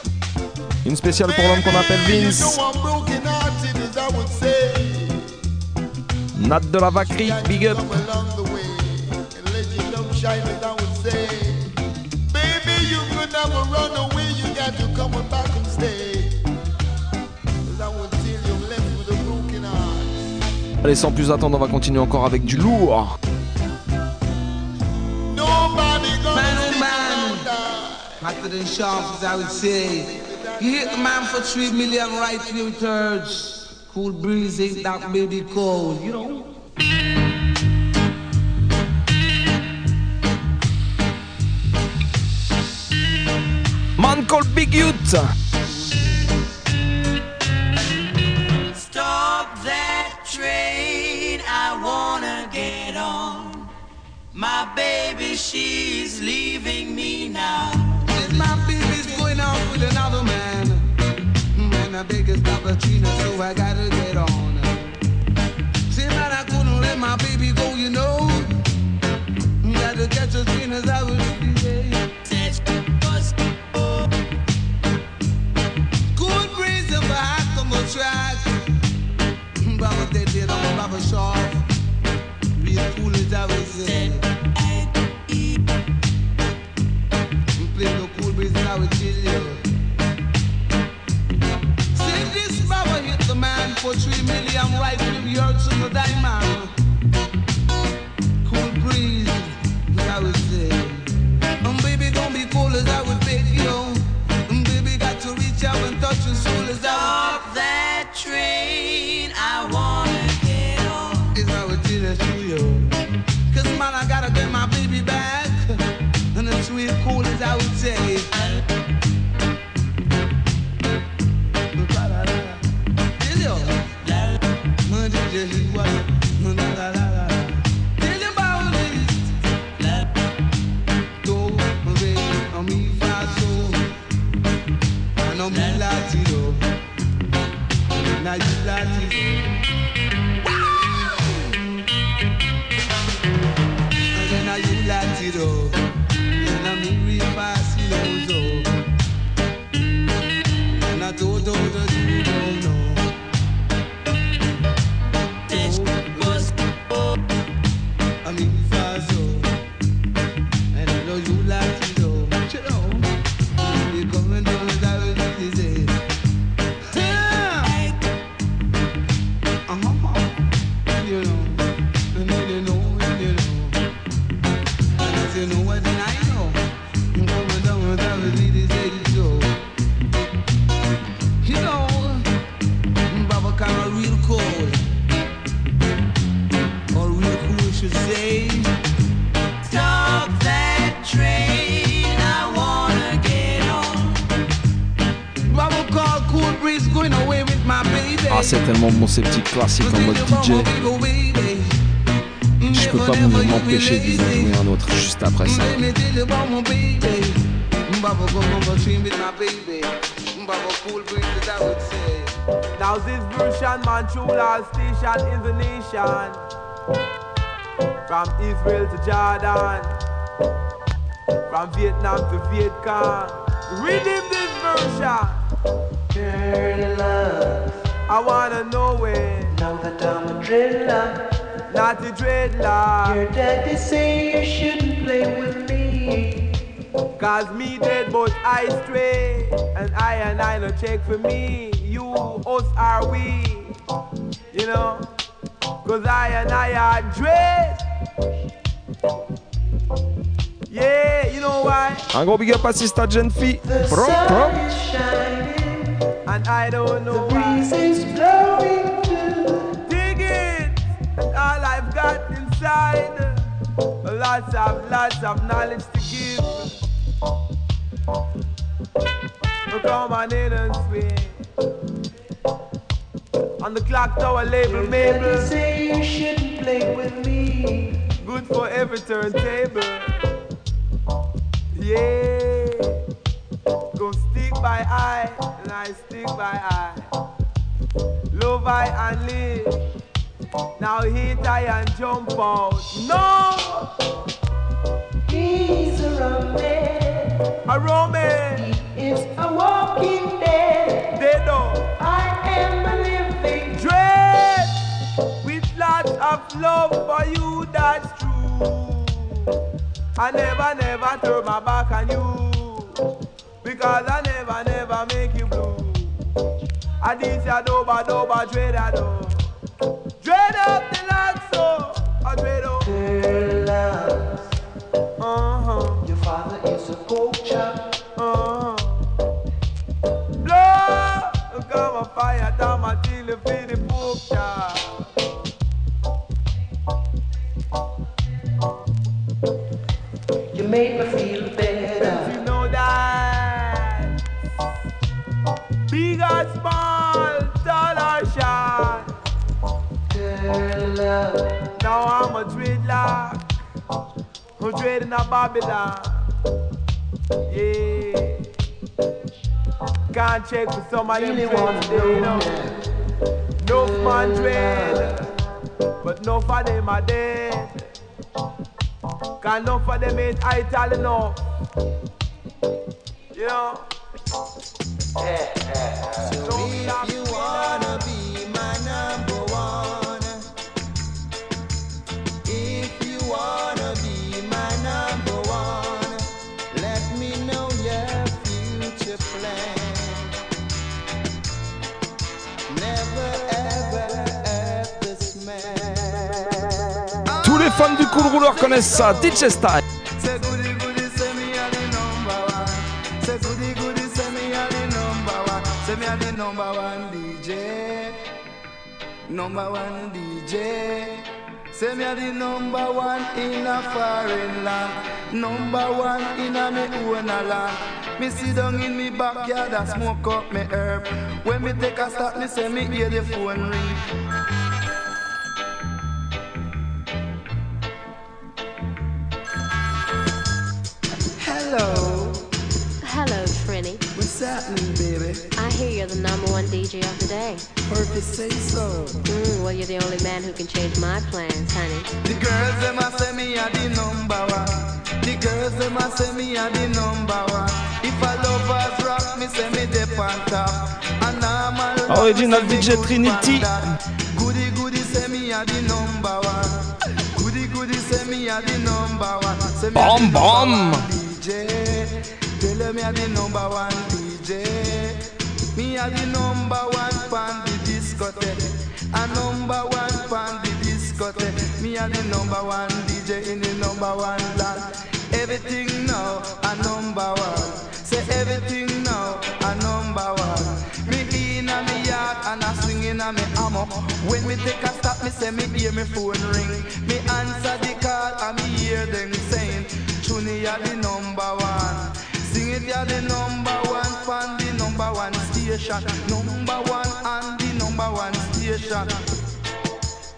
Une spéciale pour l'homme qu'on appelle Vince. Nat de la Vacry, big up. Baby, you could never run away, you got to come back and stay. 'Cause I would tell you I'm left with a broken heart. Allez, sans plus attendre, on va continuer encore avec du lourd. Than sharp, as I would say. You hit the man for three million right three thirds. Cool breeze ain't that baby cold, you know? Man called Big Youth. Now you Latino. Ces petits classiques en mode DJ. Je peux pas m'en- m'empêcher de vous en jouer un autre juste après ça. Let me tell you about my baby. Baba go on the train with my baby. Baba cool breeze as I would say. Now this version, man, true last station in the nation. From Israel to Jordan. From Vietnam to Vietcong. Redeem this version. Dirty love. I wanna know it. Know that I'm a dreadlock. Not a dreadlock. Your daddy say you shouldn't play with me. Cause me dead but I stray And I and I no check for me You, us are we You know Cause I and I are dread Yeah, you know why Un gros big up à Sista Genfi. Pro, pro. And I don't know why. is blowing Dig it. And all I've got inside. Lots of, lots of knowledge to give. So come on in and swing. On the clock tower label Mabel say you shouldn't play with me. Good for every turntable. Yeah. Go stick by eye I stick by eye Love I and live Now hit I and jump out No He's a Roman. A Roman. He is a walking dead. Know. I am a living Dread. With lots of love for you, that's true. I never, never turn my back on you. Because I I this ya doba doba dread I do. Dread up the land so. I dread up. Loves. Uh-huh. Your father is a poacher. Uh-huh. Blow. Come a fire down until you feel the poop I'm dreading a Babylon. Yeah. Can't check for some of them Really wanna today, you know. No man dread, but no for them are dead. Cause none for them ain't ital enough. You know. So if fans du Cool Roller connaissent ça. DJ Style. Number one DJ. Say me a the number one in a foreign land. Number one in a me own a land. Me sit down in me backyard and smoke up me herb. When me take a stop, me say me hear the phone ring. Hello, Hello, Trini. what's happening, baby? I hear you're the number one DJ of the day. Perfect say so. Mm, well, you're the only man who can change my plans, honey. The girls them a say me a the number one. The girls them a say me a the number one. If a lovers rock, me say me dip on top. A normal rock, Original DJ me good Trinity. on that. Goody goody say me a the number one. Goody goody say me a the number one. Say me a Bom, DJ. Tell them me a the number one DJ. Me a the number one pan the discotheque. A number one pan the discotheque. Me a the number one DJ in the number one land. Everything now a number one. Say everything now a number one. Me in a me yard and a swing in a me hammock. When me take a stop, me say me hear me phone ring. Me answer the call and me hear them saying, Tune you the number one. Sing it, you're the number one fan, the number one station. Number one and the number one station.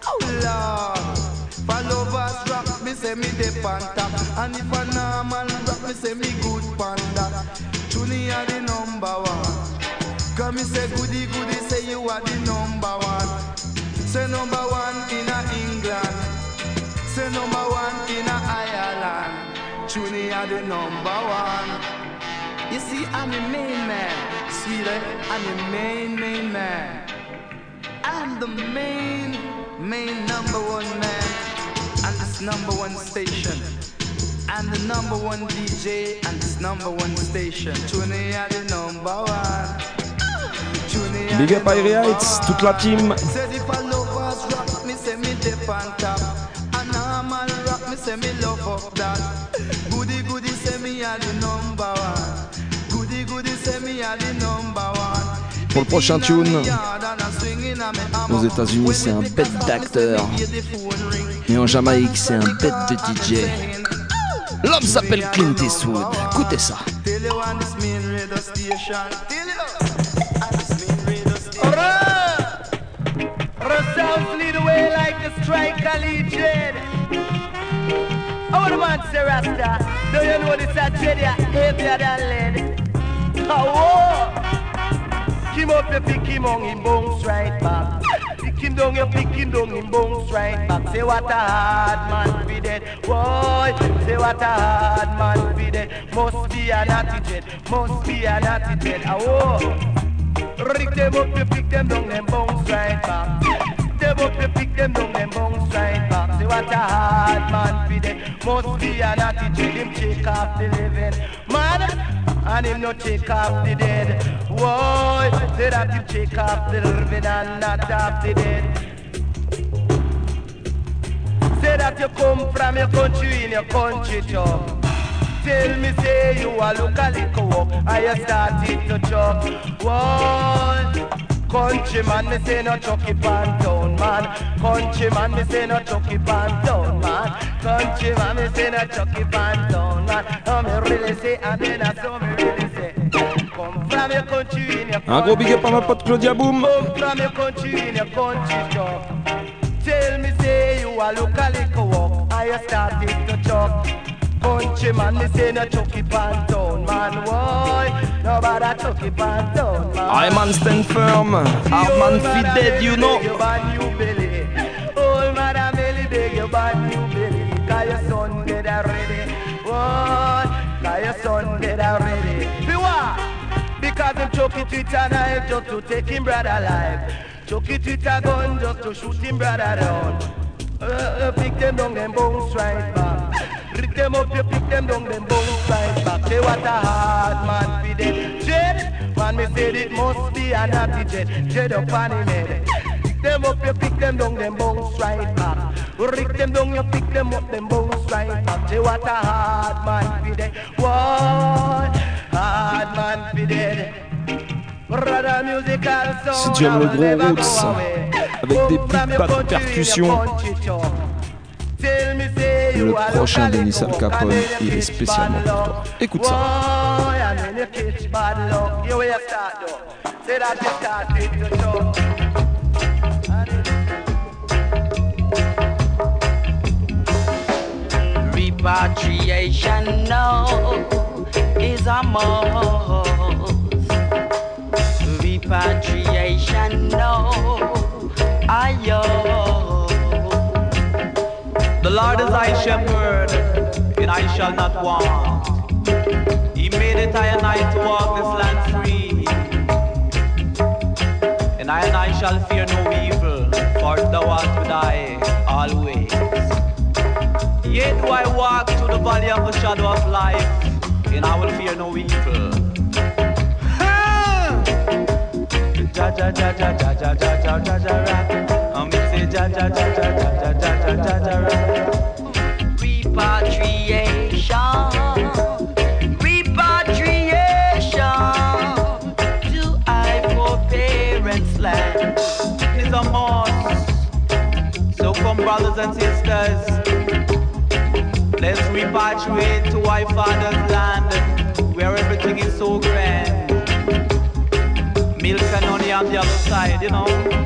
Oh Lord, for lovers rock, me say me on top. And if a normal rock, me say me good panda. Tune are the number one. Come me say goody goody, say you are the number one. Say number one in a England. Say number one in a Ireland. Are the number one. You see, I'm the main man, sweetie. I'm the main, main man. I'm the main, main number one man on this number one station. I'm the number one DJ on this number one station. Are the number one. Big up Irie Ites, toute la team. Said if a lovers rock, me say me dip on top. A normal rock, me say me love up that. Goody goody say me a the number one. Goody goody say me a the number one. Pour le prochain tune, aux États-Unis, c'est un bête d'acteur. Et en Jamaïque, c'est un bête de DJ. L'homme s'appelle Clint Eastwood. Écoutez ça. Lead the way like the. A man say Rasta. Do you know this a trade heavier than lead? Oh, whoa. Kim up the pick him on him bounce right back. pick him down, you pick him down, him bounce right back. Say what a hard man be dead. Boy, say what a hard man be dead. Must be a natty jet, must be a natty jet. Ah, oh. Rick them up, you pick them down, them bounce right back. Them up, you pick them down, them bounce right back. Say what a hard man be dead. Must be a natty jet, him shake off the living. Man, and him no take off the dead. Why? Say that him take off the living and not off the dead. Say that you come from your country in your country job. Tell me say you a a little walk and you started to chop. Why? Country man, me say no chucky pan town man. Country man, me say no chucky pan town man. Country man, me say no chucky pan town man. Oh me really say and then I saw me really say. Come from your country in your Un gros big up à ma pote Claudia Boom. Come from your country in your country job. Tell me say you a a little walk and started to chop. Country man, me say no chucky pan town man. Why? Nobody chucky pan town man. I man stand firm. Hard man fit dead, you know. You ban you belly. Old man belly beg you ban you belly. Cause your son dead already. What? Cause your son dead already. Be what? Because him chuck it with a knife just to take him brother alive. Chuck it with a gun just to shoot him brother down. Uh, uh, pick them down, them bones right back. Pick them up, you pick them down, them right back. Say what a hard man be dead. Jet, man, me said it must be a natty jet. Jet up on him head. Pick them up, you pick them down, them right back. Them down, you pick them up, them bones right back. Say what a hard man be dead. What? Hard man be dead. Aimes le I will never gros roots, avec des petites pattes de percussion, le prochain Denis Al Capone, il est spécialement pour toi. Écoute ça. Boy, and when you catch bad luck, you Lord is thy shepherd, and I shall not want. He made it I and I to walk this land free. And I and I shall fear no evil, for thou art with I always. Yet do I walk through the valley of the shadow of life, and I will fear no evil. Ja ja ja ja ja ja ja ja ja ja. Um, say ja ja ja ja ja brothers and sisters, let's repatriate to our father's land, where everything is so grand. Milk and honey on the other side, you know.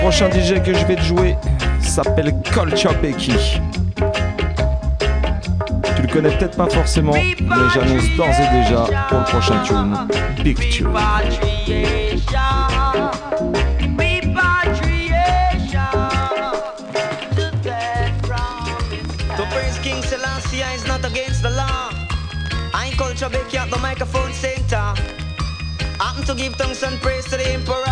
prochain DJ que je vais te jouer s'appelle Becky. Tu le connais peut-être pas forcément, mais j'annonce d'ores et déjà pour le prochain tune, Big Tune. Culture Becky at the microphone center. Happen to give thanks and praise to the emperor.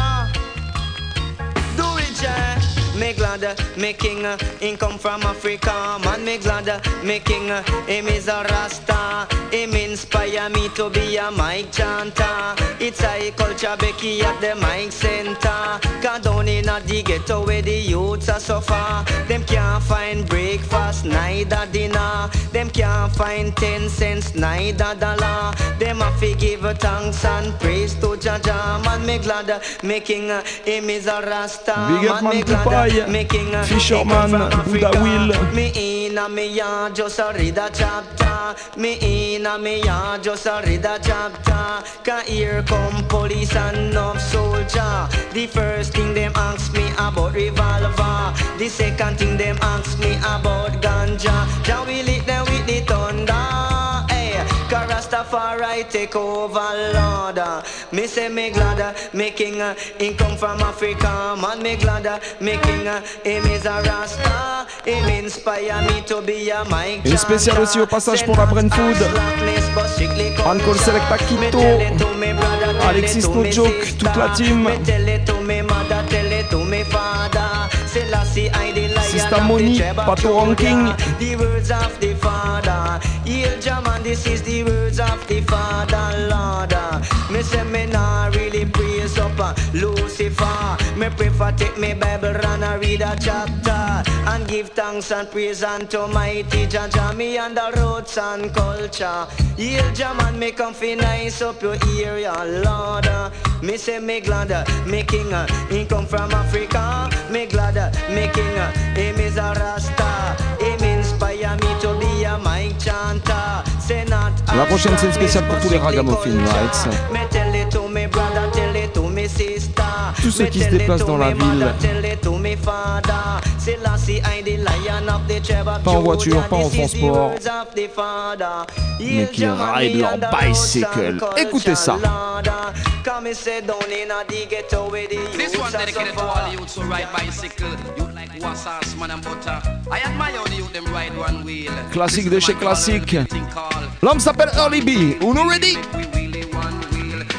me glad making income from Africa. Man, me glad making him is a Rasta. Him inspire me to be a mic chanter. It's a culture Becky at the mic center. Cause down in the ghetto where the youths are suffer. Them can't find breakfast. neither dinner. Them can't find ten cents, neither dollar. Them have to give thanks and praise to Jah Jah. Man, me glad making uh, him is a rasta. Big up, man, me glad making uh, Fisherman, Buddha. Will. Me in a me yard just a read chapter. Me in a me yard just a read chapter. Cause here come police and no soldier. The first thing them ask me about revolver. The second thing them ask me about ganja. Now we lit them with the thunder. Cause Rastafari take over, Lord. Me say me glad, uh, me king, uh, him come from Africa. Man, me glad, uh, me king, uh, him is a Rasta. Him inspire me to be a mic Une spéciale aussi au passage pour la Brain Food. Alcool Selecta Quito. Alexis No Joke, toute la team. Sista Moni, Pato Ranking. The words of the Father. Hail Jaman, this is the words of the Father, Lord. Me say me nah really praise up uh, Lucifer. Me prefer take me Bible and I read a chapter and give thanks and praise unto mighty Jaja. Me on the roots and culture. Hail Jaman, me come fi nice up your area, Lord. Me say me glad, uh, me king, uh, he come from Africa. Me glad, uh, me king, uh, him is a Rasta. Him inspire me to be a mic chanter. Say not La prochaine, une spéciale pour tous les ragamuffins sister. Tous ceux qui se déplacent dans la ville. Tell it to me father. Selassie, I the lion of the tribe of Pas en voiture, Judah. pas en This is the transport. words of the Father. Mais Hail qui Jaman, ride me leur on the roads bicycle. and Écoutez ça. culture, Lord. Come and sit down in a the ghetto with the This youths one's are dedicated to so all far. the youths who ride bicycle. You like wassas, man and butter. I admire how the youth them ride one wheel. Classique de chez classique. L'homme s'appelle Early B. Uno ready?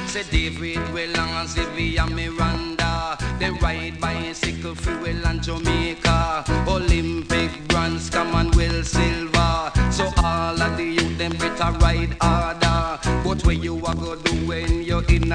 Say David Weller, and Zivia Miranda. They ride bicycle free well and Jamaica. Olympic bronze, Commonwealth silver. So all of the youth them better ride harder. But what you a go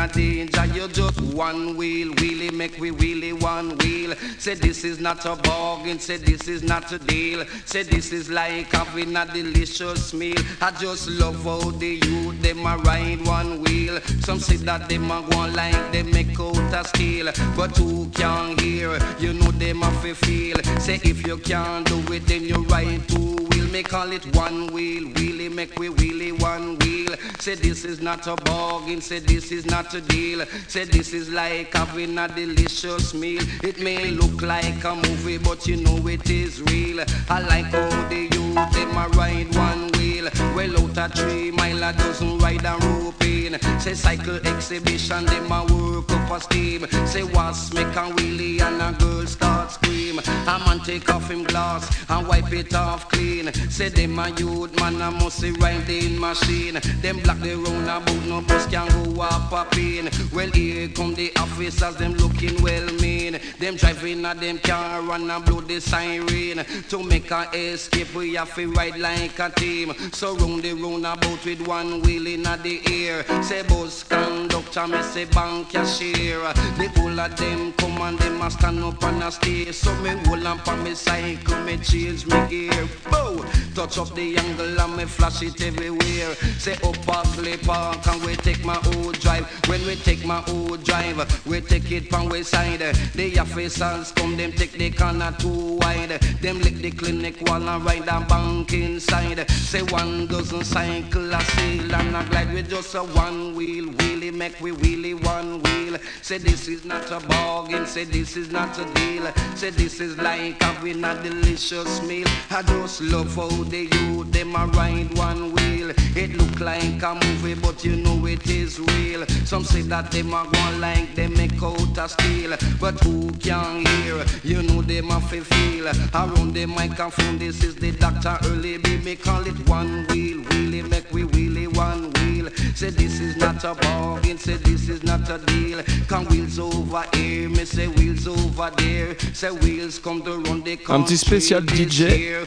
danger? You just one wheel, wheelie make we wheelie one wheel. Say this is not a bargain, say this is not a deal. Say this is like having a delicious meal. I just love how the youth them a ride one wheel. Some say that them a go like they make out a steel, but who can hear? You know them a feel. Say if you can't do it, then you ride two. Me call it one wheel, wheelie make we wheelie one wheel. Say this is not a bargain, say this is not a deal. Say this is like having a delicious meal. It may look like a movie, but you know it is real. I like how the youth them a ride one wheel. Well out a three mile a dozen ride a rope in. Say cycle exhibition, them a work up a steam. Say was make a wheelie and a girl start scream. A man take off him glass and wipe it off clean. Say them a youth man a must riding machine. Them black the round about no bus can go up a pin. Well here come the officers, them looking well mean. Them driving a them car and a blow the siren. To make a escape we have to ride like a team. So round the roundabout with one wheel in the air. Say bus conductor, me say bank cashier. The whole of them come and them a stand up and a stay. So me hold on me cycle, me change me gear. Bow, touch up the angle and me flash it everywhere. Say up Bagley Park and we take my old drive. When we take my old drive, we take it from we side. The officers come, them take the corner too wide. Them lick the clinic wall and ride a bank inside. Say one dozen cycle a sail and a glide with just a one wheel. Wheelie make we wheelie one wheel. Say this is not a bargain. Say this is not a deal. Say this is like having a delicious meal. I just love how the youth them a ride one wheel. It look like a movie, but you know it is real. Some say that them a go like they make out a steel, but who can hear? You know them a feel. Around the microphone, this is the doctor early B. Me call it one wheel, wheelie make we wheelie one wheel. Say this is not a bargain, say this is not a deal. Come wheels over here, me say wheels over there. Say wheels come to run the Un petit spécial DJ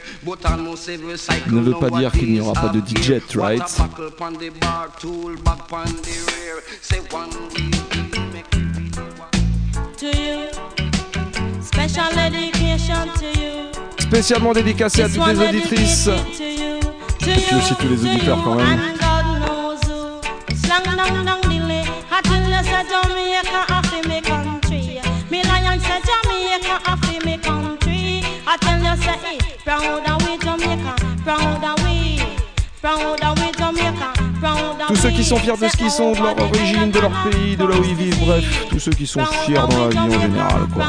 ne veut pas dire qu'il n'y aura pas de DJ, right? to you. Special dedication to you. Spécialement dédicacé à toutes les auditrices. Et puis aussi tous les auditeurs quand même. Slang dong dong dilly. I tell you say Jamaica happy me country. Me lion say Jamaica happy me country. I tell you say it proud of we Jamaica, proud of we, proud of we Jamaica, proud of Tous ceux qui sont fiers de ce qu'ils sont, de leur origine, de leur pays, de là où ils vivent, bref, tous ceux qui sont fiers dans la vie en général, quoi.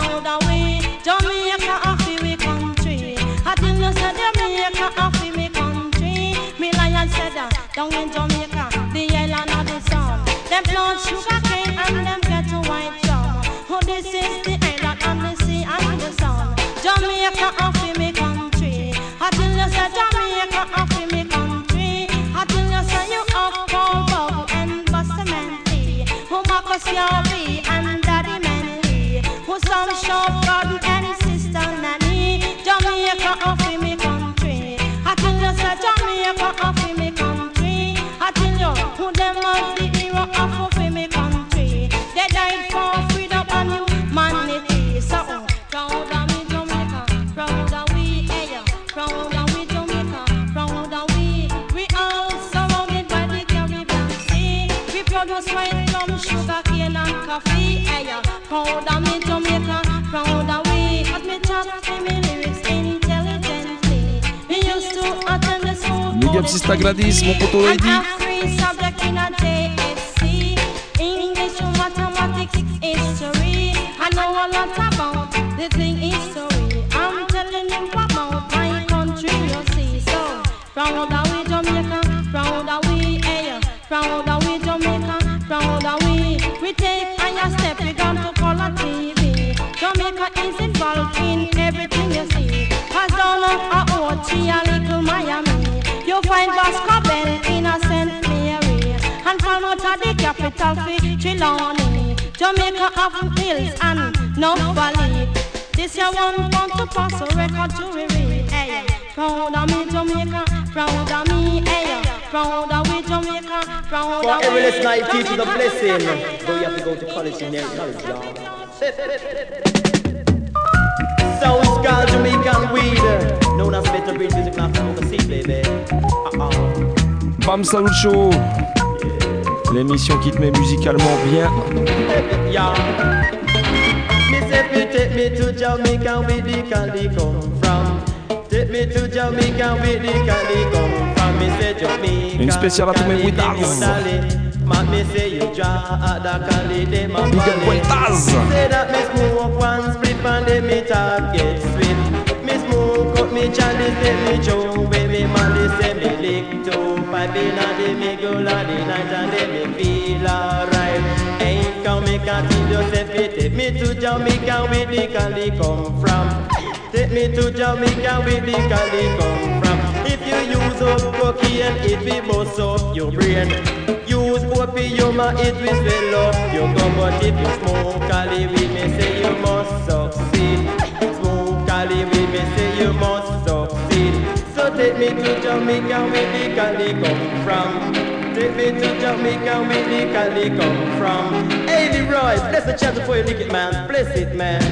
Proud of me Jamaica, proud of we. Me chat me lyrics intelligently. Me used to attend the school. Big up Sista Gladys, mon poteau Eddie. subject in a. English, mathematics, history. I know a lot about the thing history. I'm telling you about my country, you see. So, proud of fi Trelawney Jamaica have hills and no valley This year one want to pass a record to read hey. Proud of me Jamaica, proud of me hey. Proud of we Jamaica, proud For of every we lesson I teach is a blessing. Though you have to go to college in there, knowledge, y'all. Sounds called Jamaican weed. Known as better breed music, not smoke a seed, baby. Uh-uh. Bam Salute Show L'émission qui te met musicalement bien. [LAUGHS] Yeah. Me say fi take me to Jamaica where the candy come from. Take me to Jamaica where the candy come from. Me say Jamaica. Une spéciale à tous mes Cali, Wittars. Man, me say you draw the Cali, them a Big up valley. Wittars. Say that me smoke one split and then me talk get sweet. Me smoke up me chalice, then me chow away me malice, say me lick two pipe inna the middle of the night and then me feel alright. Ain't come me continue say fi take me to Jamaica where the Cali come from. Take me to Jamaica where the Cali come from. If you use up cocaine, it will bust up your brain. Use opium, it will swell up your gum. But if you smoke Cali with me, say you must succeed. Smoke Cali with me, say you must take me to Jamaica where the Cali come from. Take me to Jamaica where the Cali come from. Hey Leroy, bless the chapter for you lick it man, bless it man.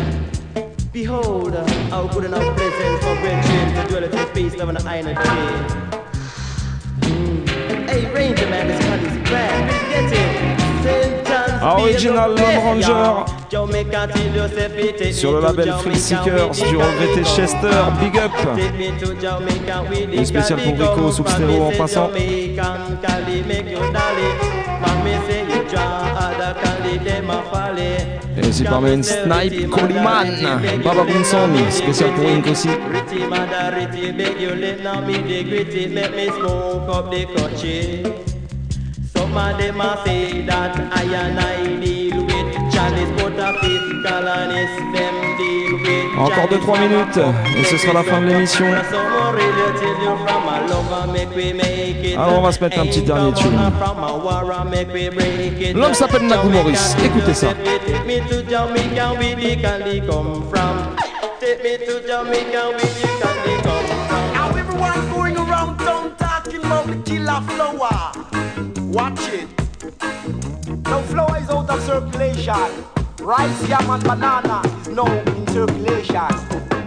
Behold, how good how pleasant for brethren to dwell at his peace, love and iron chain. Mm. Hey Ranger man, this gun is bad, get it. St. Ah, original Lone Ranger. Sur le label Free Seekers du regretté Chester, Big Up. Et spécial pour Rico Substéro en passant. Et c'est parmi une snipe Coliman Baba Bunson spécial pour Inc aussi. Ritty mother, ritty beg you let now me the gritty make me smoke up the country. Some of them a say that I and I deal with Chalice, but a fifth colonist them deal with Encore 2-3 minutes et ce sera la fin de l'émission. Alors on va se mettre un petit dernier tune. L'homme s'appelle Naggo Morris, écoutez ça. Take me to Jamaica where the candy come from. Take me to Jamaica where the candy come from. Now everyone going around town talking about the killer flour. Watch it. Now flower is out of circulation. Rice, yam and banana is now in circulation.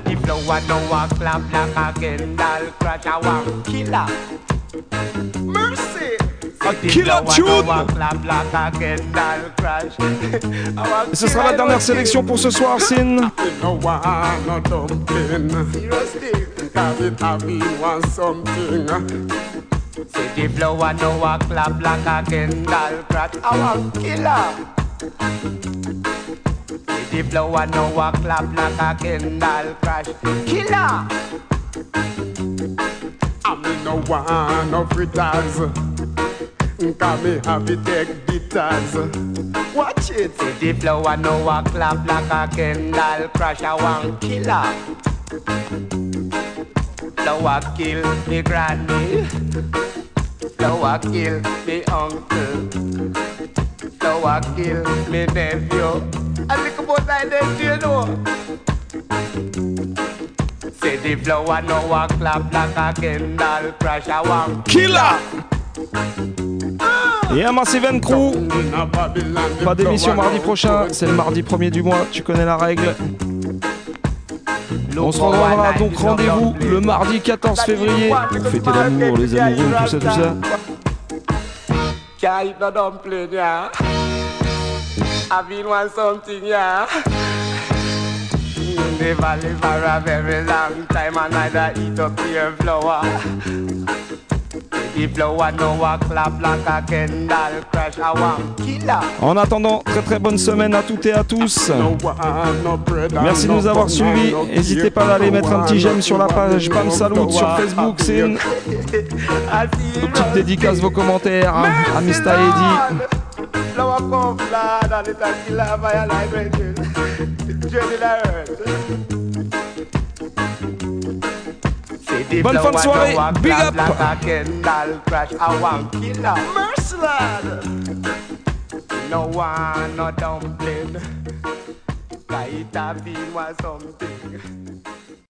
The flower no a clap like a Kendall crash. I want killer. Mercy. A killer tune Et ce sera la dernière sélection pour ce soir, [LAUGHS] Sin. Say the flour no a clap like a Kendal crash. I want killer. Say the flour no a clap like a Kendal crash. Killer. I me no one no fritters. Cause me have it take guitars. Watch it. Say the flour no a clap like a Kendal crash. I want killer. Flower kill me granny. Flower kill me uncle. Flower kill me nephew. I think about my nephew, you know. Say the flower no a clap like a Kendall crash. I want Killer. Et un Massive and Crew. Pas d'émission mardi prochain, c'est le mardi premier du mois, tu connais la règle. On se retrouvera donc rendez-vous le mardi 14 février pour fêter l'amour, les amoureux, tout ça, tout ça. Can't eat no dumpling, yeah. I've been want something, yeah. Never live for a very long time and neither eat up your flower. En attendant, très très bonne semaine à toutes et à tous. Merci de nous avoir suivis. N'hésitez pas à aller mettre un petit j'aime sur la page Pam Salut sur Facebook. C'est une petite dédicace, vos commentaires hein, à Mr. Bonne fin de flour soirée. no a Big clap up. Like a Kendal crash. I want killer. Mercy lad. No one, no dumpling. Cause it a been was something.